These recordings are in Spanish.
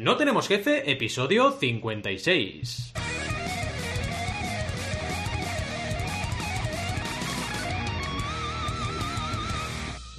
No tenemos jefe, episodio 56.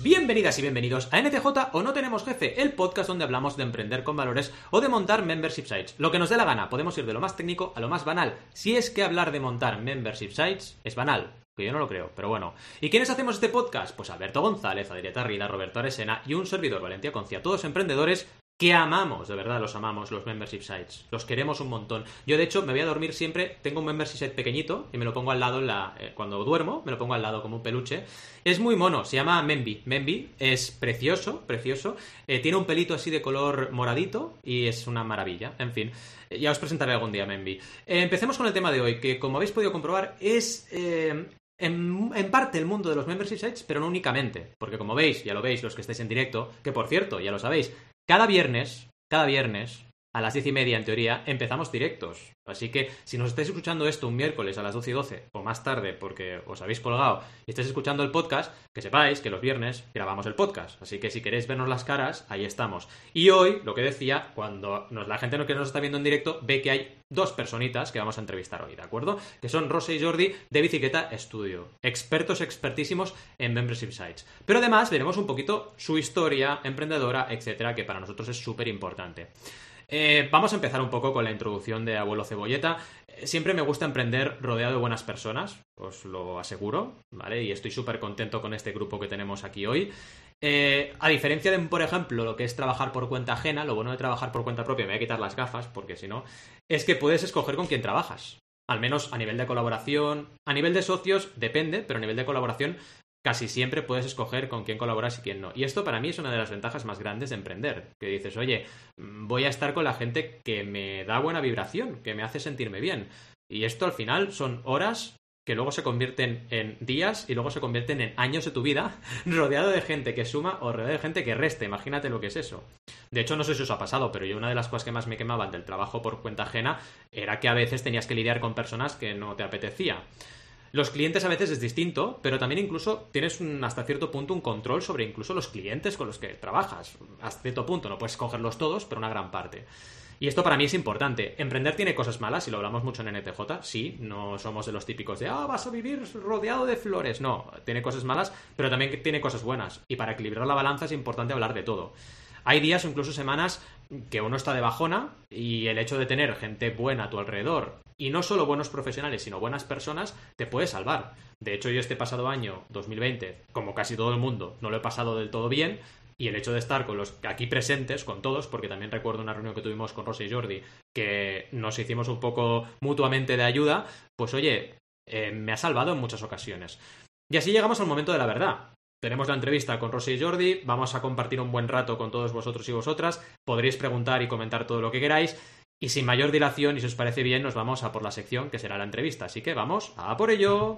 Bienvenidas y bienvenidos a NTJ o No Tenemos Jefe, el podcast donde hablamos de emprender con valores o de montar membership sites. Lo que nos dé la gana, podemos ir de lo más técnico a lo más banal. Si es que hablar de montar membership sites es banal, que yo no lo creo, pero bueno. ¿Y quiénes hacemos este podcast? Pues Alberto González, Adrieta Rida, Roberto Aresena y un servidor Valentía Concia, todos emprendedores que amamos, de verdad los amamos, los membership sites. Los queremos un montón. Yo, de hecho, me voy a dormir siempre, tengo un membership site pequeñito y me lo pongo al lado en la, eh, cuando duermo, me lo pongo al lado como un peluche. Es muy mono, se llama Membi. Membi es precioso, precioso. Eh, tiene un pelito así de color moradito y es una maravilla. En fin, eh, ya os presentaré algún día Membi. empecemos con el tema de hoy, que como habéis podido comprobar es en, en, parte el mundo de los membership sites, pero no únicamente. Porque como veis, ya lo veis los que estáis en directo, que por cierto, ya lo sabéis, cada viernes, cada viernes, a las diez y media en teoría, empezamos directos. Así que si nos estáis escuchando esto un miércoles a las 12 y 12 o más tarde porque os habéis colgado y estáis escuchando el podcast, que sepáis que los viernes grabamos el podcast. Así que si queréis vernos las caras, ahí estamos. Y hoy, lo que decía, cuando la gente que nos está viendo en directo ve que hay dos personitas que vamos a entrevistar hoy, ¿de acuerdo? Que son Rosa y Jordi de Bicicleta Studio, expertos expertísimos en membership sites. Pero además veremos un poquito su historia emprendedora, etcétera, que para nosotros es súper importante. Eh, vamos a empezar un poco con la introducción de Abuelo Cebolleta. Eh, siempre me gusta emprender rodeado de buenas personas, os lo aseguro, ¿vale? Y estoy súper contento con este grupo que tenemos aquí hoy. Eh, a diferencia de, por ejemplo, lo que es trabajar por cuenta ajena, lo bueno de trabajar por cuenta propia, me voy a quitar las gafas, porque si no, es que puedes escoger con quién trabajas. Al menos a nivel de colaboración, a nivel de socios depende, pero a nivel de colaboración casi siempre puedes escoger con quién colaboras y quién no. Y esto para mí es una de las ventajas más grandes de emprender. Que dices, oye, mm, voy a estar con la gente que me da buena vibración, que me hace sentirme bien. Y esto al final son horas que luego se convierten en días y luego se convierten en años de tu vida rodeado de gente que suma o rodeado de gente que reste. Imagínate lo que es eso. De hecho, no sé si os ha pasado, pero yo una de las cosas que más me quemaban del trabajo por cuenta ajena era que a veces tenías que lidiar con personas que no te apetecía. Los clientes a veces es distinto, pero también incluso tienes hasta cierto punto un control sobre incluso los clientes con los que trabajas. Hasta cierto punto, no puedes cogerlos todos, pero una gran parte. Y esto para mí es importante. Emprender tiene cosas malas, y lo hablamos mucho en NTJ. Sí, no somos de los típicos de, ah, vas a vivir rodeado de flores. No, tiene cosas malas, pero también tiene cosas buenas. Y para equilibrar la balanza es importante hablar de todo. Hay días o incluso semanas que uno está de bajona y el hecho de tener gente buena a tu alrededor y no solo buenos profesionales, sino buenas personas, te puede salvar. De hecho, yo este pasado año, 2020, como casi todo el mundo, no lo he pasado del todo bien, y el hecho de estar con los aquí presentes, con todos, porque también recuerdo una reunión que tuvimos con Rosa y Jordi, que nos hicimos un poco mutuamente de ayuda, pues oye, eh, me ha salvado en muchas ocasiones. Y así llegamos al momento de la verdad. Tenemos la entrevista con Rosy y Jordi, vamos a compartir un buen rato con todos vosotros y vosotras, podréis preguntar y comentar todo lo que queráis, y sin mayor dilación, y si os parece bien, nos vamos a por la sección que será la entrevista. Así que vamos a por ello.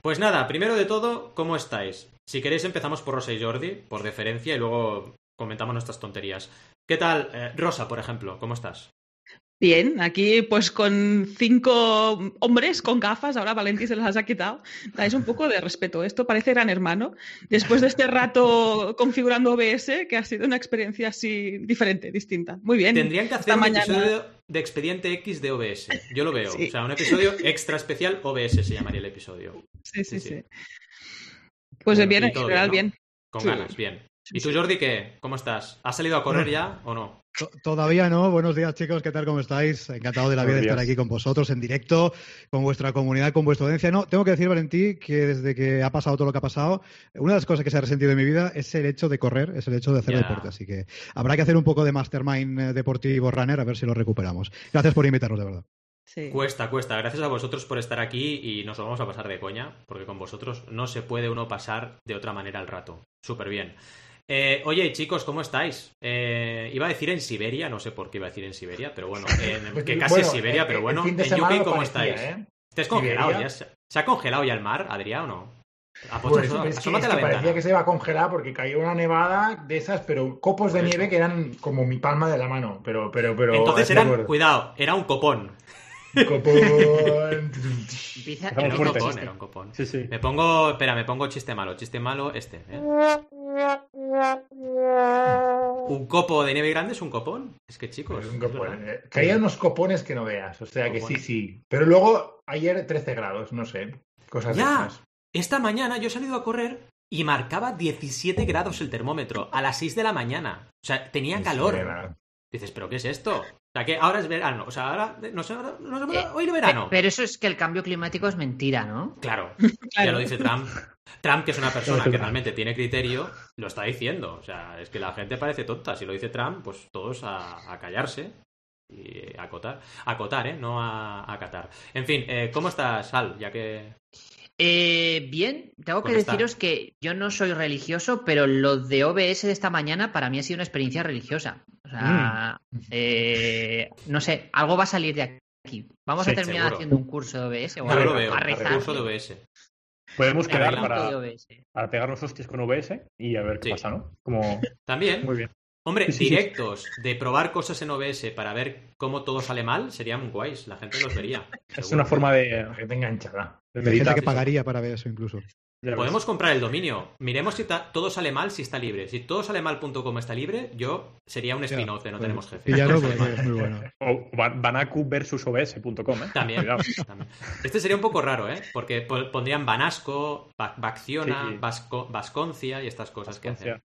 Pues nada, primero de todo, ¿cómo estáis? Si queréis empezamos por Rosa y Jordi, por deferencia, y luego comentamos nuestras tonterías. ¿Qué tal, eh, Rosa, por ejemplo? ¿Cómo estás? Bien, aquí pues con cinco hombres con gafas, ahora Valentín se las ha quitado. Dais un poco de respeto. Esto parece gran hermano. Después de este rato configurando OBS, que ha sido una experiencia así diferente, distinta. Muy bien. Tendrían que hacer un episodio de Expediente X de OBS. Yo lo veo. O sea, un episodio extra especial OBS se llamaría el episodio. Sí, sí, sí. Pues bien, en general, bien. Con ganas, bien. ¿Y tú, Jordi, qué? ¿Cómo estás? ¿Has salido a correr ya o no? Todavía no. Buenos días, chicos. ¿Qué tal? ¿Cómo estáis? Encantado de la vida de estar aquí con vosotros en directo, con vuestra comunidad, con vuestra audiencia. No, tengo que decir, Valentí, que desde que ha pasado todo lo que ha pasado, una de las cosas que se ha resentido en mi vida es el hecho de correr, es el hecho de hacer deporte. Así que habrá que hacer un poco de mastermind eh, deportivo runner a ver si lo recuperamos. Gracias por invitarnos, de verdad. Cuesta, cuesta. Gracias a vosotros por estar aquí y nos lo vamos a pasar de coña, porque con vosotros no se puede uno pasar de otra manera el rato. Súper bien. Eh, oye, chicos, ¿cómo estáis? Eh, iba a decir en Siberia, no sé por qué iba a decir en Siberia, pero bueno, que casi es Siberia, pero bueno, en Yuki, ¿cómo estáis? ¿eh? ¿Estáis congelados ya? ¿Se ha congelado ya el mar, Adrián, o no? Pues, es que, parecía que se iba a congelar porque cayó una nevada de esas, pero copos de nieve que eran como mi palma de la mano. Pero, pero, pero. Entonces eran, cuidado, era un copón. Copón. era un copón, era un copón. Sí, sí. Me pongo, espera, me pongo chiste malo, chiste malo este. ¿eh? Un copo de nieve grande es un copón. Es que chicos. un copón. Eh, caían unos copones que no veas. O sea que sí, sí. Pero luego ayer 13 grados, no sé. Cosas ya. Esta mañana yo he salido a correr y marcaba 17 grados el termómetro a las 6 de la mañana. O sea, tenía calor. Dices, ¿pero qué es esto? O sea, que ahora es verano. O sea, ahora no sé, no sé, eh, hoy es verano. Pero eso es que el cambio climático es mentira, ¿no? Claro, ya lo dice Trump. Trump, que es una persona que realmente tiene criterio, lo está diciendo. O sea, es que la gente parece tonta. Si lo dice Trump, pues todos a, callarse y a acotar. A acotar, ¿eh? No a acatar. En fin, eh, ¿cómo estás, Sal? Ya que eh, bien, tengo que deciros que yo no soy religioso, pero lo de OBS de esta mañana para mí ha sido una experiencia religiosa. Sea, mm. eh, no sé, algo va a salir de aquí. Vamos a terminar haciendo un curso de OBS o algo, lo veo, curso de OBS. Podemos quedar para, para pegarnos hostias con OBS y a ver qué pasa, ¿no? Como... También. Muy bien. Hombre, directos de probar cosas en OBS para ver cómo todo sale mal serían guays. La gente los vería. Es una forma de. Que te enganchada. Hay gente que pagaría para ver eso incluso. Podemos comprar el dominio. Miremos si todo sale mal, si está libre. Si todo sale mal.com está libre, yo sería un spin-off de No Tenemos Jefe. Y ya no, es muy bueno. O Banaku versus OBS.com, ¿eh? También, Este sería un poco raro, ¿eh? Porque pondrían Banasco, Bacciona, Vasconcia y estas cosas que hacen.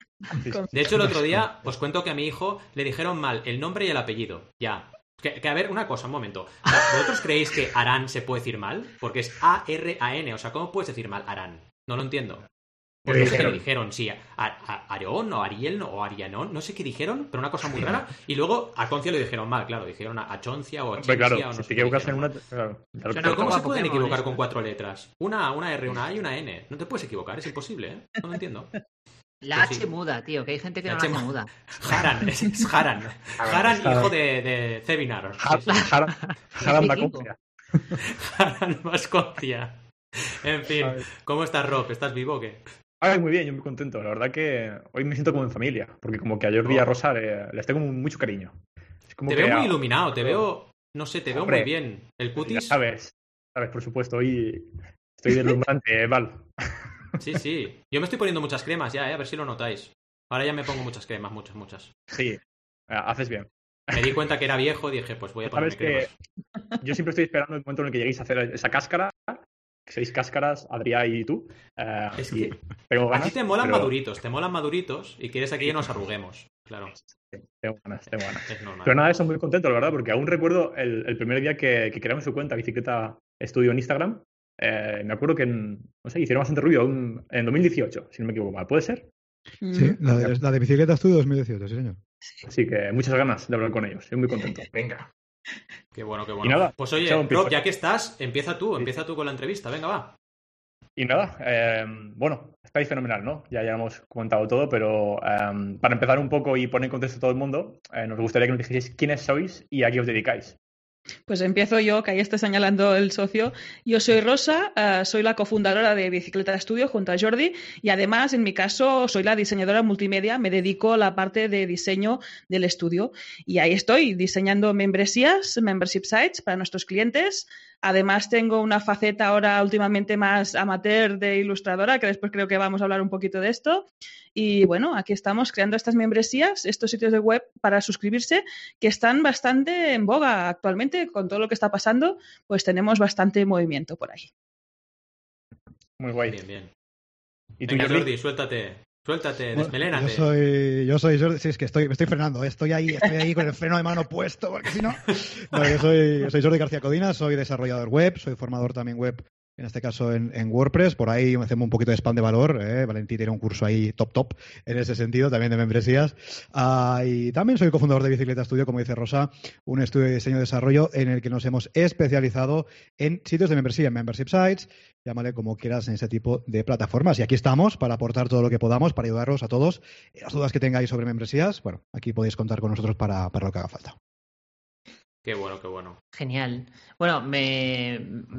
De hecho, el otro día os cuento que a mi hijo le dijeron mal el nombre y el apellido. Ya. Que, a ver, una cosa, un momento. ¿Vosotros creéis que Arán se puede decir mal? Porque es A-R-A-N. O sea, ¿cómo puedes decir mal Arán? No lo entiendo. Porque es que le dijeron, sí, a, Areón o Ariel o Arianón, no sé qué dijeron, pero una cosa muy rara. Y luego a Concia le dijeron mal, claro, dijeron a, Choncia o a Choncia claro, o no sé. en una. pero ¿cómo se pueden equivocar con cuatro letras? Una, una R, una A y una N. No te puedes equivocar, es imposible, ¿eh? No lo entiendo. La H muda, tío, que hay gente que no la H muda. Haran, es, Haran. Haran, hijo de, de Cebinar. Haran, Haran Vasconcia. Haran Vasconcia. En fin, ¿cómo estás, Rob? ¿Estás vivo o qué? Ay, muy bien, yo muy contento. La verdad que hoy me siento como en familia, porque como que a Jordi y a oh. Rosa les tengo mucho cariño. te veo muy iluminado, te veo, no sé, te veo muy bien. El cutis. sabes, sabes, por supuesto, hoy estoy deslumbrante, Val. Sí, sí. Yo me estoy poniendo muchas cremas ya, ¿eh? a ver si lo notáis. Ahora ya me pongo muchas cremas, muchas, muchas. Sí, eh, haces bien. Me di cuenta que era viejo y dije, pues voy a ponerme cremas. yo siempre estoy esperando el momento en el que lleguéis a hacer esa cáscara seis cáscaras, Adrián y tú. Eh, es que a ti te molan maduritos, te molan maduritos y quieres aquí que nos arruguemos. Claro. tengo ganas, tengo ganas. Pero nada, eso muy contento, la verdad, porque aún recuerdo el, primer día que, que, creamos su cuenta, Bicicleta Estudio en Instagram. Eh, me acuerdo que, en, no sé, hicieron bastante ruido en 2018, si no me equivoco mal. ¿Puede ser? Sí, la de, la de Bicicleta Estudio 2018, sí, señor. Así que muchas ganas de hablar con ellos. Estoy muy contento. Venga. Qué bueno, qué bueno. pues oye, Rob, ya que estás, empieza tú, empieza tú con la entrevista, venga, va. Y nada, eh, bueno, estáis fenomenal, ¿no? Ya, ya hemos comentado todo, pero eh, para empezar un poco y poner en contexto a todo el mundo, eh, nos gustaría que nos dijeseis quiénes sois y a qué os dedicáis. Pues empiezo yo, que ahí está señalando el socio. Yo soy Rosa, eh, soy la cofundadora de Bicicleta Estudio junto a Jordi y además, en mi caso, soy la diseñadora multimedia, me dedico a la parte de diseño del estudio y ahí estoy diseñando membresías, membership sites para nuestros clientes, Además, tengo una faceta ahora últimamente más amateur de ilustradora, que después creo que vamos a hablar un poquito de esto. Y bueno, aquí estamos creando estas membresías, estos sitios de web para suscribirse, que están bastante en boga actualmente con todo lo que está pasando, pues tenemos bastante movimiento por ahí. Muy guay. Bien, bien. ¿Y tú, Jordi, suéltate. Suéltate, desmelénate. Yo soy, yo soy Jordi, sí, es que estoy, me estoy frenando, estoy ahí, estoy ahí con el freno de mano puesto, porque si no. no yo, soy, soy Jordi García Codina, soy desarrollador web, soy formador también web en este caso en, WordPress. Por ahí hacemos un poquito de spam de valor. ¿eh? Valentín tiene un curso ahí top top en ese sentido, también de membresías. Ah, y también soy cofundador de Bicicleta Studio, como dice Rosa, un estudio de diseño y desarrollo en el que nos hemos especializado en sitios de membresía, en membership sites, llámale como quieras en ese tipo de plataformas. Y aquí estamos para aportar todo lo que podamos, para ayudaros a todos. Las dudas que tengáis sobre membresías, bueno, aquí podéis contar con nosotros para, para lo que haga falta. Qué bueno, qué bueno. Genial. Bueno, me,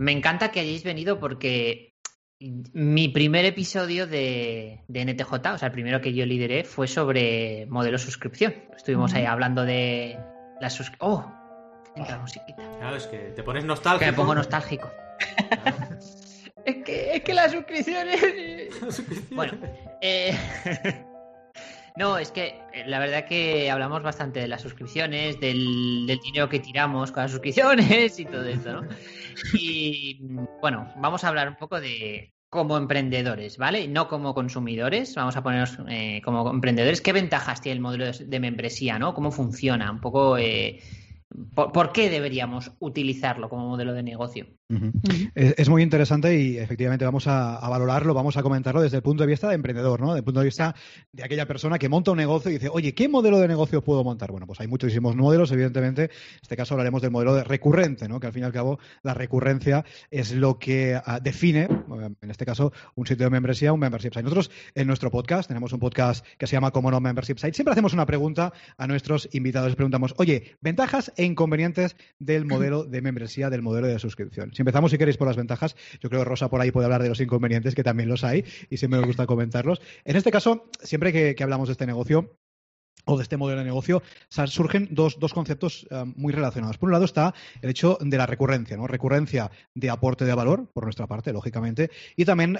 encanta que hayáis venido porque mi primer episodio de, de, NTJ, o sea, el primero que yo lideré, fue sobre modelo suscripción. Estuvimos ahí hablando de la suscripción. ¡Oh! Entra la musiquita. Claro, es que te pones nostálgico. Que me pongo nostálgico. es, que, es que la suscripción es... bueno, eh... No, es que eh, la verdad que hablamos bastante de las suscripciones, del, dinero que tiramos con las suscripciones y todo eso, ¿no? Y bueno, vamos a hablar un poco de como emprendedores, ¿vale? No como consumidores, vamos a ponernos eh, como emprendedores. ¿Qué ventajas tiene el modelo de, membresía, ¿no? ¿Cómo funciona? Un poco... Eh, ¿Por, qué deberíamos utilizarlo como modelo de negocio? es, muy interesante y efectivamente vamos a, valorarlo, vamos a comentarlo desde el punto de vista de emprendedor, ¿no? Desde el punto de vista de aquella persona que monta un negocio y dice, oye, ¿qué modelo de negocio puedo montar? Bueno, pues hay muchísimos modelos, evidentemente. En este caso hablaremos del modelo de recurrente, ¿no? Que al fin y al cabo la recurrencia es lo que ah, define, en este caso, un sitio de membresía, un membership site. Nosotros en nuestro podcast tenemos un podcast que se llama Como no Membership Site. Siempre hacemos una pregunta a nuestros invitados. Les preguntamos, oye, ventajas e inconvenientes del modelo de membresía, del modelo de suscripción. Si empezamos, si queréis, por las ventajas, yo creo que Rosa por ahí puede hablar de los inconvenientes, que también los hay, y siempre me gusta comentarlos. En este caso, siempre que hablamos de este negocio, o de este modelo de negocio, surgen dos, dos conceptos eh, muy relacionados. Por un lado está el hecho de la recurrencia, ¿no? Recurrencia de aporte de valor, por nuestra parte, lógicamente, y también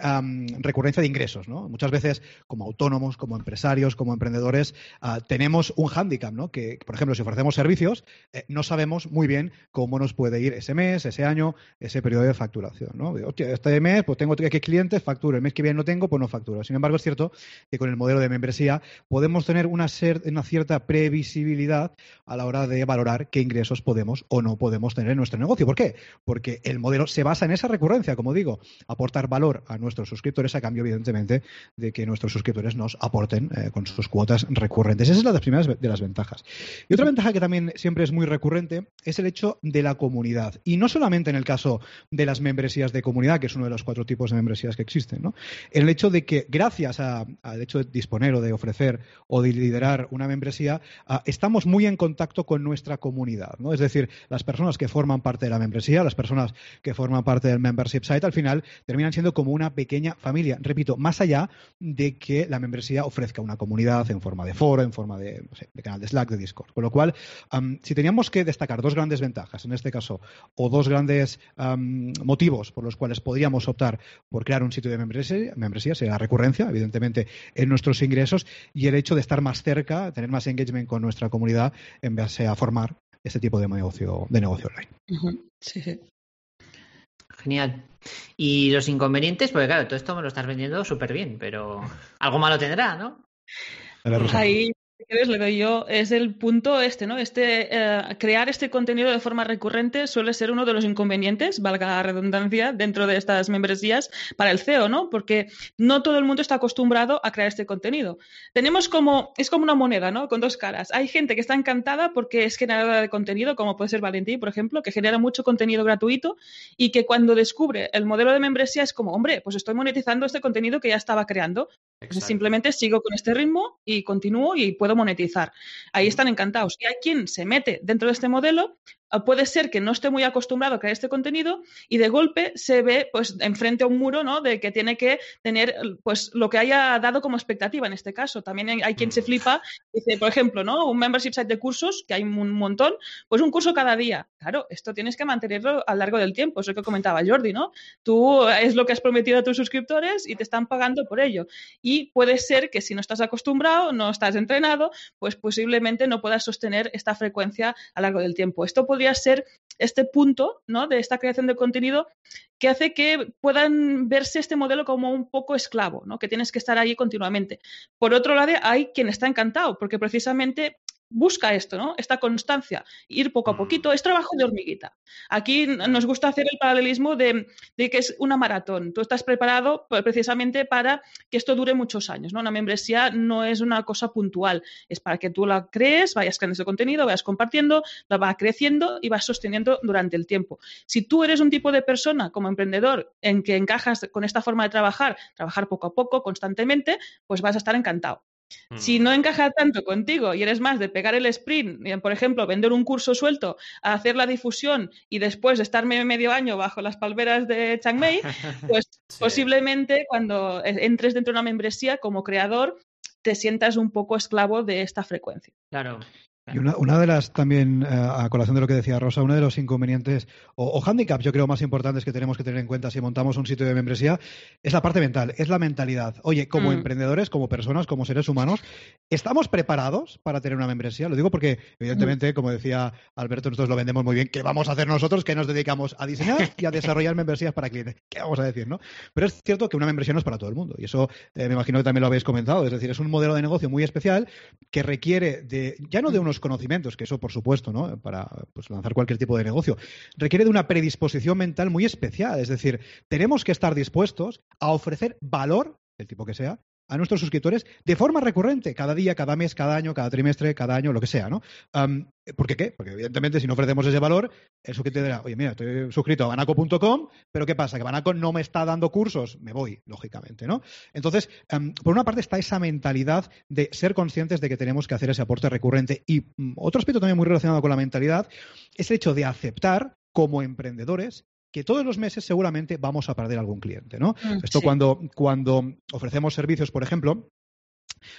recurrencia de ingresos, ¿no? Muchas veces, como autónomos, como empresarios, como emprendedores, ah, tenemos un hándicap, ¿no? Que, por ejemplo, si ofrecemos servicios, eh, no sabemos muy bien cómo nos puede ir ese mes, ese año, ese periodo de facturación, ¿no? este mes, pues tengo que clientes, facturo, el mes que viene no tengo, pues no facturo. Sin embargo, es cierto que con el modelo de membresía podemos tener una serie una cierta previsibilidad a la hora de valorar qué ingresos podemos o no podemos tener en nuestro negocio. ¿Por qué? Porque el modelo se basa en esa recurrencia, como digo, aportar valor a nuestros suscriptores a cambio, evidentemente, de que nuestros suscriptores nos aporten eh, con sus cuotas recurrentes. Esa es la de las primeras de las ventajas. Y otra ventaja que también siempre es muy recurrente es el hecho de la comunidad. Y no solamente en el caso de las membresías de comunidad, que es uno de los cuatro tipos de membresías que existen. El hecho de que gracias al hecho de disponer o de ofrecer o de liderar una membresía, ah, estamos muy en contacto con nuestra comunidad. ¿no? Es decir, las personas que forman parte de la membresía, las personas que forman parte del membership site, al final terminan siendo como una pequeña familia. Repito, más allá de que la membresía ofrezca una comunidad en forma de foro, en forma de, canal de Slack, de Discord. Con lo cual, si teníamos que destacar dos grandes ventajas, en este caso, o dos grandes motivos por los cuales podríamos optar por crear un sitio de membresía, membresía sería la recurrencia, evidentemente, en nuestros ingresos y el hecho de estar más cerca, tener más engagement con nuestra comunidad en base a formar este tipo de negocio, de negocio online. Sí, sí. Genial. Y los inconvenientes, porque claro, todo esto me lo estás vendiendo súper bien, pero algo malo tendrá, ¿no? Ahí le doy yo, es el punto este, ¿no? Este, eh, crear este contenido de forma recurrente suele ser uno de los inconvenientes, valga la redundancia, dentro de estas membresías para el CEO, ¿no? Porque no todo el mundo está acostumbrado a crear este contenido. Tenemos como, es como una moneda, ¿no? Con dos caras. Hay gente que está encantada porque es generadora de contenido, como puede ser Valentín, por ejemplo, que genera mucho contenido gratuito y que cuando descubre el modelo de membresía es como, hombre, pues estoy monetizando este contenido que ya estaba creando. simplemente sigo con este ritmo y continúo y puedo monetizar. Ahí están encantados. Y hay quien se mete dentro de este modelo puede ser que no esté muy acostumbrado a crear este contenido y de golpe se ve pues enfrente a un muro ¿no? de que tiene que tener pues lo que haya dado como expectativa en este caso. También hay quien se mm. flipa, dice, por ejemplo, ¿no? un membership site de cursos, que hay un montón, pues un curso cada día. Claro, esto tienes que mantenerlo a lo largo del tiempo, eso que comentaba Jordi, ¿no? Tú es lo que has prometido a tus suscriptores y te están pagando por ello. Y puede ser que si no estás acostumbrado, no estás entrenado, pues posiblemente no puedas sostener esta frecuencia a lo largo del tiempo. Esto podría ser este punto ¿no? de esta creación de contenido que hace que puedan verse este modelo como un poco esclavo, ¿no? que tienes que estar ahí continuamente. Por otro lado, hay quien está encantado, porque precisamente busca esto, ¿no? Esta constancia, ir poco a poquito, es trabajo de hormiguita. Aquí nos gusta hacer el paralelismo de, que es una maratón. Tú estás preparado precisamente para que esto dure muchos años, ¿no? Una membresía no es una cosa puntual, es para que tú la crees, vayas creando ese contenido, vayas compartiendo, la va creciendo y vas sosteniendo durante el tiempo. Si tú eres un tipo de persona como emprendedor en que encajas con esta forma de trabajar, trabajar poco a poco, constantemente, pues vas a estar encantado. Si mm. no encaja tanto contigo y eres más de pegar el sprint, por ejemplo, vender un curso suelto, hacer la difusión y después estarme medio año bajo las palmeras de Chiang Mai, pues posiblemente cuando entres dentro de una membresía como creador te sientas un poco esclavo de esta frecuencia. Claro. Y una, de las también, eh, a colación de lo que decía Rosa, uno de los inconvenientes o, o, handicaps, yo creo, más importantes que tenemos que tener en cuenta si montamos un sitio de membresía es la parte mental, es la mentalidad. Oye, como mm. emprendedores, como personas, como seres humanos, ¿estamos preparados para tener una membresía? Lo digo porque, evidentemente, como decía Alberto, nosotros lo vendemos muy bien. ¿Qué vamos a hacer nosotros que nos dedicamos a diseñar y a desarrollar membresías para clientes? ¿Qué vamos a decir, no? Pero es cierto que una membresía no es para todo el mundo. Y eso eh, me imagino que también lo habéis comentado. Es decir, es un modelo de negocio muy especial que requiere de, ya no de unos conocimientos, que eso por supuesto, ¿no? Para pues, lanzar cualquier tipo de negocio, requiere de una predisposición mental muy especial. Es decir, tenemos que estar dispuestos a ofrecer valor, del tipo que sea, a nuestros suscriptores de forma recurrente, cada día, cada mes, cada año, cada trimestre, cada año, lo que sea, ¿no? ¿Por qué qué? Porque evidentemente si no ofrecemos ese valor, el suscriptor dirá, oye, mira, estoy suscrito a banaco.com, pero ¿qué pasa? Que Banaco no me está dando cursos, me voy, lógicamente, ¿no? Entonces, por una parte está esa mentalidad de ser conscientes de que tenemos que hacer ese aporte recurrente y mm, otro aspecto también muy relacionado con la mentalidad es el hecho de aceptar como emprendedores que todos los meses seguramente vamos a perder algún cliente, ¿no? Mm, Esto cuando, cuando ofrecemos servicios, por ejemplo,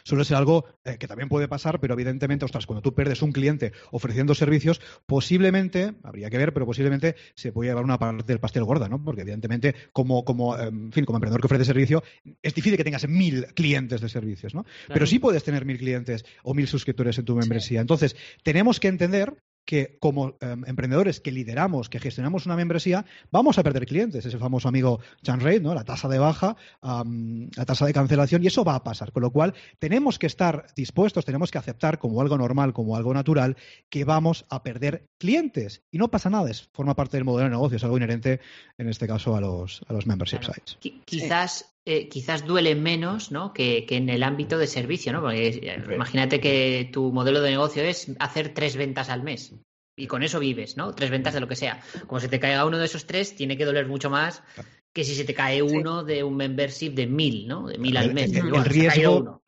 suele ser algo eh, que también puede pasar, pero evidentemente, ostras, cuando tú pierdes un cliente ofreciendo servicios, posiblemente, habría que ver, pero posiblemente se puede llevar una parte del pastel gorda, ¿no? Porque evidentemente, como, como, em, fin, como emprendedor que ofrece servicio, es difícil que tengas mil clientes de servicios, ¿no? Pero sí puedes tener mil clientes o mil suscriptores en tu membresía. Entonces, tenemos que entender que como em, emprendedores que lideramos, que gestionamos una membresía, vamos a perder clientes. Es el famoso amigo Chan Rate, ¿no? La tasa de baja, la tasa de cancelación, y eso va a pasar. Con lo cual, tenemos que estar dispuestos, tenemos que aceptar como algo normal, como algo natural, que vamos a perder clientes. Y no pasa nada, es, forma parte del modelo de negocio, es algo inherente, en este caso, a los, a los membership sites. Quizás eh, quizás duele menos ¿no? que, en el ámbito de servicio, ¿no? Porque eh, imagínate que tu modelo de negocio es hacer tres ventas al mes y con eso vives, ¿no? Tres ventas de lo que sea. Como se te caiga uno de esos tres, tiene que doler mucho más que si se te cae uno de un membership de mil, ¿no? De mil al mes. El, riesgo,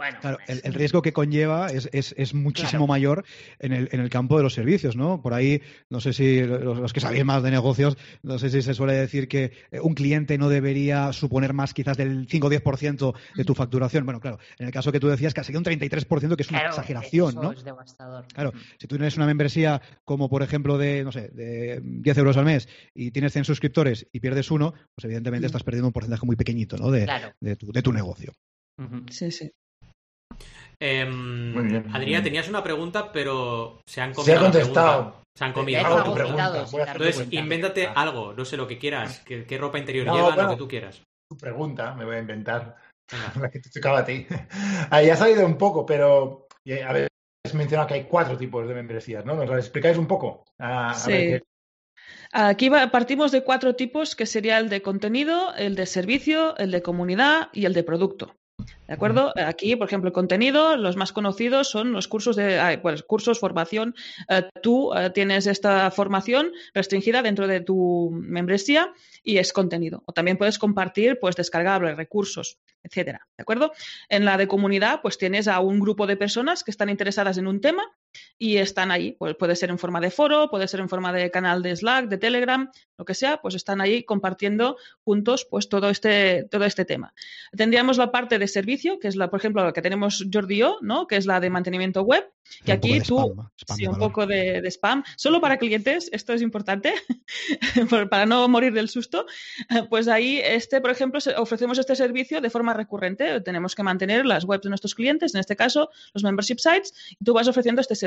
el, riesgo que conlleva es, es, muchísimo mayor en el, en el campo de los servicios, ¿no? Por ahí, no sé si los, que sabéis más de negocios, no sé si se suele decir que eh, un cliente no debería suponer más quizás del 5 o 10% de tu facturación. Bueno, claro, en el caso que tú decías, casi un 33%, que es una exageración, ¿no? Es devastador. Claro, si tú tienes una membresía como, por ejemplo, de, no sé, de 10 euros al mes y tienes 100 suscriptores y pierdes uno, pues evidentemente estás perdiendo un porcentaje muy pequeñito ¿no? de, de, tu, negocio. Sí, sí. Eh, Adrián, tenías una pregunta, pero se han comido. Se ha contestado. Se han comido. Entonces, invéntate algo, no sé lo que quieras. ¿Qué, ropa interior llevan, lo que tú quieras? Tu pregunta, me voy a inventar. La que te tocaba a ti. Ahí ha salido un poco, pero a ver, has mencionado que hay cuatro tipos de membresías, ¿no? ¿Nos explicáis un poco? sí. Aquí partimos de cuatro tipos, que sería el de contenido, el de servicio, el de comunidad y el de producto. ¿De acuerdo? Aquí, por ejemplo, el contenido, los más conocidos son los cursos de pues, cursos, formación. Eh, tú eh, tienes esta formación restringida dentro de tu membresía y es contenido. O también puedes compartir, pues, descargables, recursos, etcétera. ¿De acuerdo? En la de comunidad, pues tienes a un grupo de personas que están interesadas en un tema y están ahí. Pues puede ser en forma de foro, puede ser en forma de canal de Slack, de Telegram, lo que sea, pues están ahí compartiendo juntos pues todo este, todo este tema. Tendríamos la parte de servicio, que es la, por ejemplo, la que tenemos Jordi yo, ¿no? Que es la de mantenimiento web. Y aquí tú, sí, un poco de, spam, solo para clientes, esto es importante, para no morir del susto. Pues ahí, este, por ejemplo, ofrecemos este servicio de forma recurrente. Tenemos que mantener las webs de nuestros clientes, en este caso, los membership sites, y tú vas ofreciendo este servicio.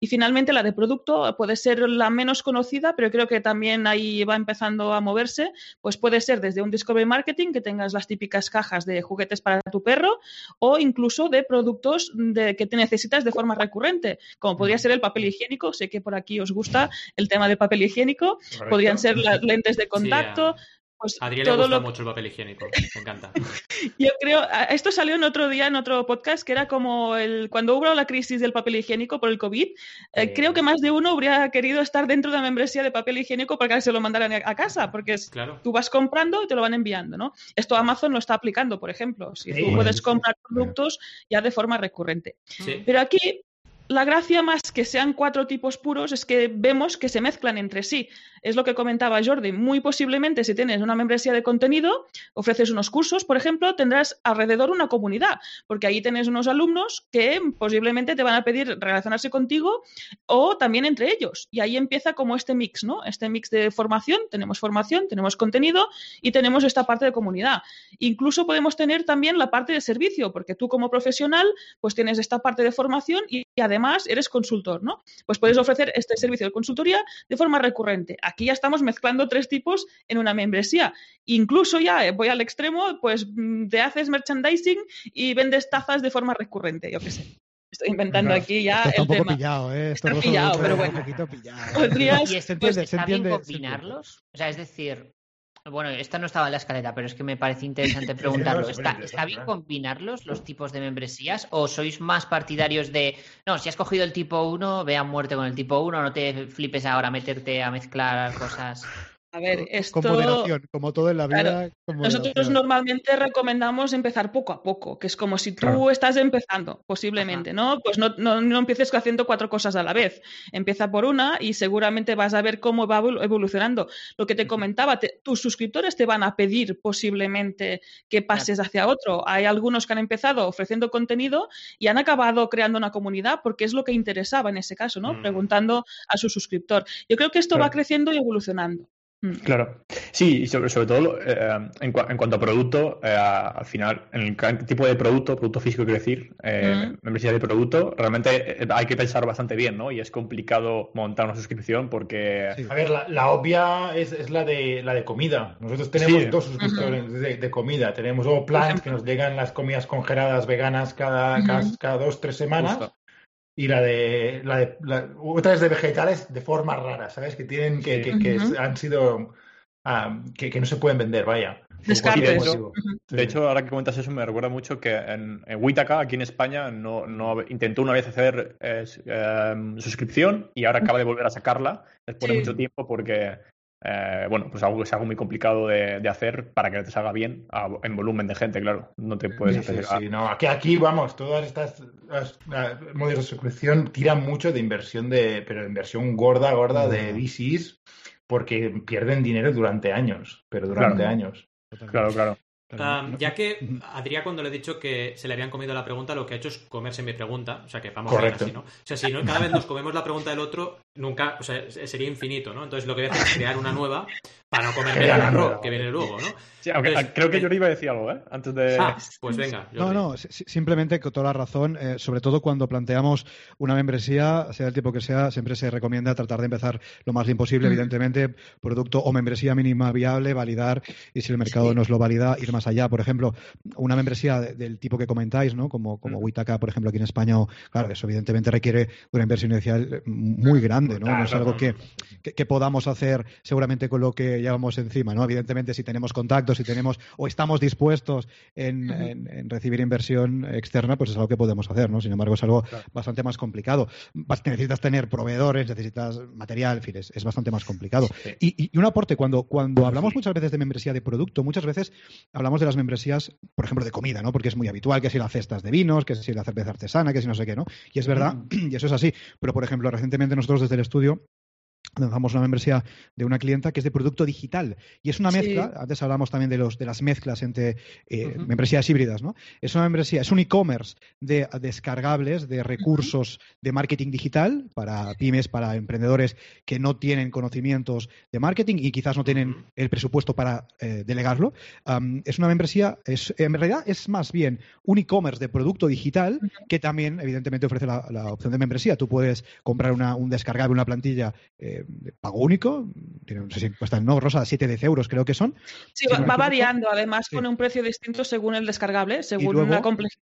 Y finalmente, la de producto puede ser la menos conocida, pero creo que también ahí va empezando a moverse. Pues puede ser desde un discovery marketing, que tengas las típicas cajas de juguetes para tu perro, o incluso de productos de, que te necesitas de forma recurrente, como podría ser el papel higiénico. Sé que por aquí os gusta el tema del papel higiénico. Podrían ser las lentes de contacto. Pues a Adrián le gusta mucho el papel higiénico, me encanta. Yo creo, esto salió en otro día, en otro podcast, que era como el cuando hubo la crisis del papel higiénico por el COVID, eh, creo que más de uno habría querido estar dentro de la membresía de papel higiénico para que se lo mandaran a casa, porque tú vas comprando y te lo van enviando, ¿no? Esto Amazon lo está aplicando, por ejemplo, si tú puedes comprar productos ya de forma recurrente. Pero aquí la gracia más que sean cuatro tipos puros es que vemos que se mezclan entre sí. Es lo que comentaba Jordi. Muy posiblemente, si tienes una membresía de contenido, ofreces unos cursos, por ejemplo, tendrás alrededor una comunidad, porque ahí tienes unos alumnos que posiblemente te van a pedir relacionarse contigo o también entre ellos. Y ahí empieza como este mix, ¿no? Este mix de formación, tenemos formación, tenemos contenido y tenemos esta parte de comunidad. Incluso podemos tener también la parte de servicio, porque tú como profesional, pues tienes esta parte de formación y, además eres consultor, ¿no? Pues puedes ofrecer este servicio de consultoría de forma recurrente. Aquí ya estamos mezclando tres tipos en una membresía. Incluso ya eh, voy al extremo, pues mm, te haces merchandising y vendes tazas de forma recurrente, yo qué sé. Estoy inventando aquí ya está el un poco tema. pillado, ¿eh? está pillado, pero bueno. Un poquito pillado. Podrías... ¿Y se entiende, se entiende, bien se combinarlos? O sea, es decir, bueno, esta no estaba en la escaleta, pero es que me parece interesante preguntarlo. ¿Está, sí, ¿Está sí, bien combinarlos los tipos de membresías o sois más partidarios de, no, si has cogido el tipo 1, ve a muerte con el tipo 1, no te flipes ahora a meterte a mezclar cosas? A ver, esto... Con moderación, como todo en la vida. Claro. Nosotros normalmente recomendamos empezar poco a poco, que es como si tú estás empezando, posiblemente, ¿no? Pues no, no, no empieces haciendo cuatro cosas a la vez. Empieza por una y seguramente vas a ver cómo va evol- evolucionando. Lo que te comentaba, te- tus suscriptores te van a pedir posiblemente que pases hacia otro. Hay algunos que han empezado ofreciendo contenido y han acabado creando una comunidad porque es lo que interesaba en ese caso, ¿no? Mm. Preguntando a su suscriptor. Yo creo que esto va creciendo y evolucionando. Mm. Claro. Sí, y sobre, sobre todo eh, en, cua- en cuanto a producto, eh, al final, en el tipo de producto, producto físico quiero decir, eh, membresía de producto, realmente eh, hay que pensar bastante bien, ¿no? Y es complicado montar una suscripción porque Sí. A ver, la, la obvia es, es la de la de comida. Nosotros tenemos Sí. dos suscriptores de, de comida. Tenemos o plans que nos llegan las comidas congeladas veganas cada, cada, cada dos, tres semanas. Justo. Y la de, la de la- otras de vegetales de formas raras, ¿sabes? Que tienen que, Sí. que, que han sido ah, que, que no se pueden vender, vaya. Sí, de motivo. De hecho, ahora que comentas eso, me recuerda mucho que en, en Witaka, aquí en España, no, no intentó una vez hacer eh, eh, suscripción y ahora acaba de volver a sacarla después de mucho tiempo porque, eh, bueno, pues algo que es algo muy complicado de, de hacer para que te salga bien a- en volumen de gente, claro. No te puedes Sí, hacer. sí, no, aquí, aquí vamos, todas estas las- las modelos de suscripción tiran mucho de inversión de, pero de inversión gorda, gorda de Mm. VCs, porque pierden dinero durante años, pero durante Claro. años. Totalmente. Claro, claro. No- ya que. Adrián, cuando le he dicho que se le habían comido la pregunta, lo que ha hecho es comerse mi pregunta. O sea, que vamos Correcto. bien así, ¿no? O sea, si no, cada vez nos comemos la pregunta del otro, nunca, o sea, sería infinito, ¿no? Entonces lo que voy a hacer es crear una nueva para no comerme arroz nueva. que viene luego, ¿no? Sí, aunque, Entonces, creo que eh, yo iba a decir algo, ¿eh? Antes de. Ah, pues venga. No, Jordi. no, si- simplemente con toda la razón, eh, sobre todo cuando planteamos una membresía, sea el tipo que sea, siempre se recomienda tratar de empezar lo más bien posible, Mm. evidentemente, producto o membresía mínima viable, validar, y si el mercado Sí. nos lo valida, ir más allá. Por ejemplo, una membresía de- del tipo que comentáis, ¿no? Como, como Mm. Witaka, por ejemplo, aquí en España, claro, eso evidentemente requiere una inversión inicial eh, muy grande, ¿no? No es algo que, que, que podamos hacer seguramente con lo que llevamos encima, ¿no? Evidentemente, si tenemos contactos, si tenemos o estamos dispuestos en, Ujú. en- en recibir inversión externa, pues es algo que podemos hacer, ¿no? Sin embargo, es algo Claro. bastante más complicado. Necesitas tener proveedores, necesitas material, en fin, es, es bastante más complicado. Sí. Y- y un aporte, cuando, cuando hablamos muchas veces de membresía de producto, muchas veces hablamos de las membresías, por ejemplo, de comida, ¿no? Porque es muy habitual que si las cestas de vinos, que si la cerveza artesana, que si no sé qué, ¿no? Y es verdad, y eso es así. Pero, por ejemplo, recientemente nosotros desde el estudio lanzamos una membresía de una clienta que es de producto digital y es una Sí. mezcla, antes hablamos también de los de las mezclas entre eh, membresías híbridas, ¿no? Es una membresía, es un e-commerce de descargables de recursos de marketing digital para pymes, para emprendedores que no tienen conocimientos de marketing y quizás no tienen el presupuesto para eh, delegarlo. Es una membresía, es, en realidad es más bien un e-commerce de producto digital que también evidentemente ofrece la, la opción de membresía. Tú puedes comprar una, un descargable, una plantilla eh, de pago único, tiene, no sé si cuestan, no, Rosa, 7 10 euros creo que son. Sí, Si va, variando, además Sí. pone un precio distinto según el descargable, según luego- la complejidad.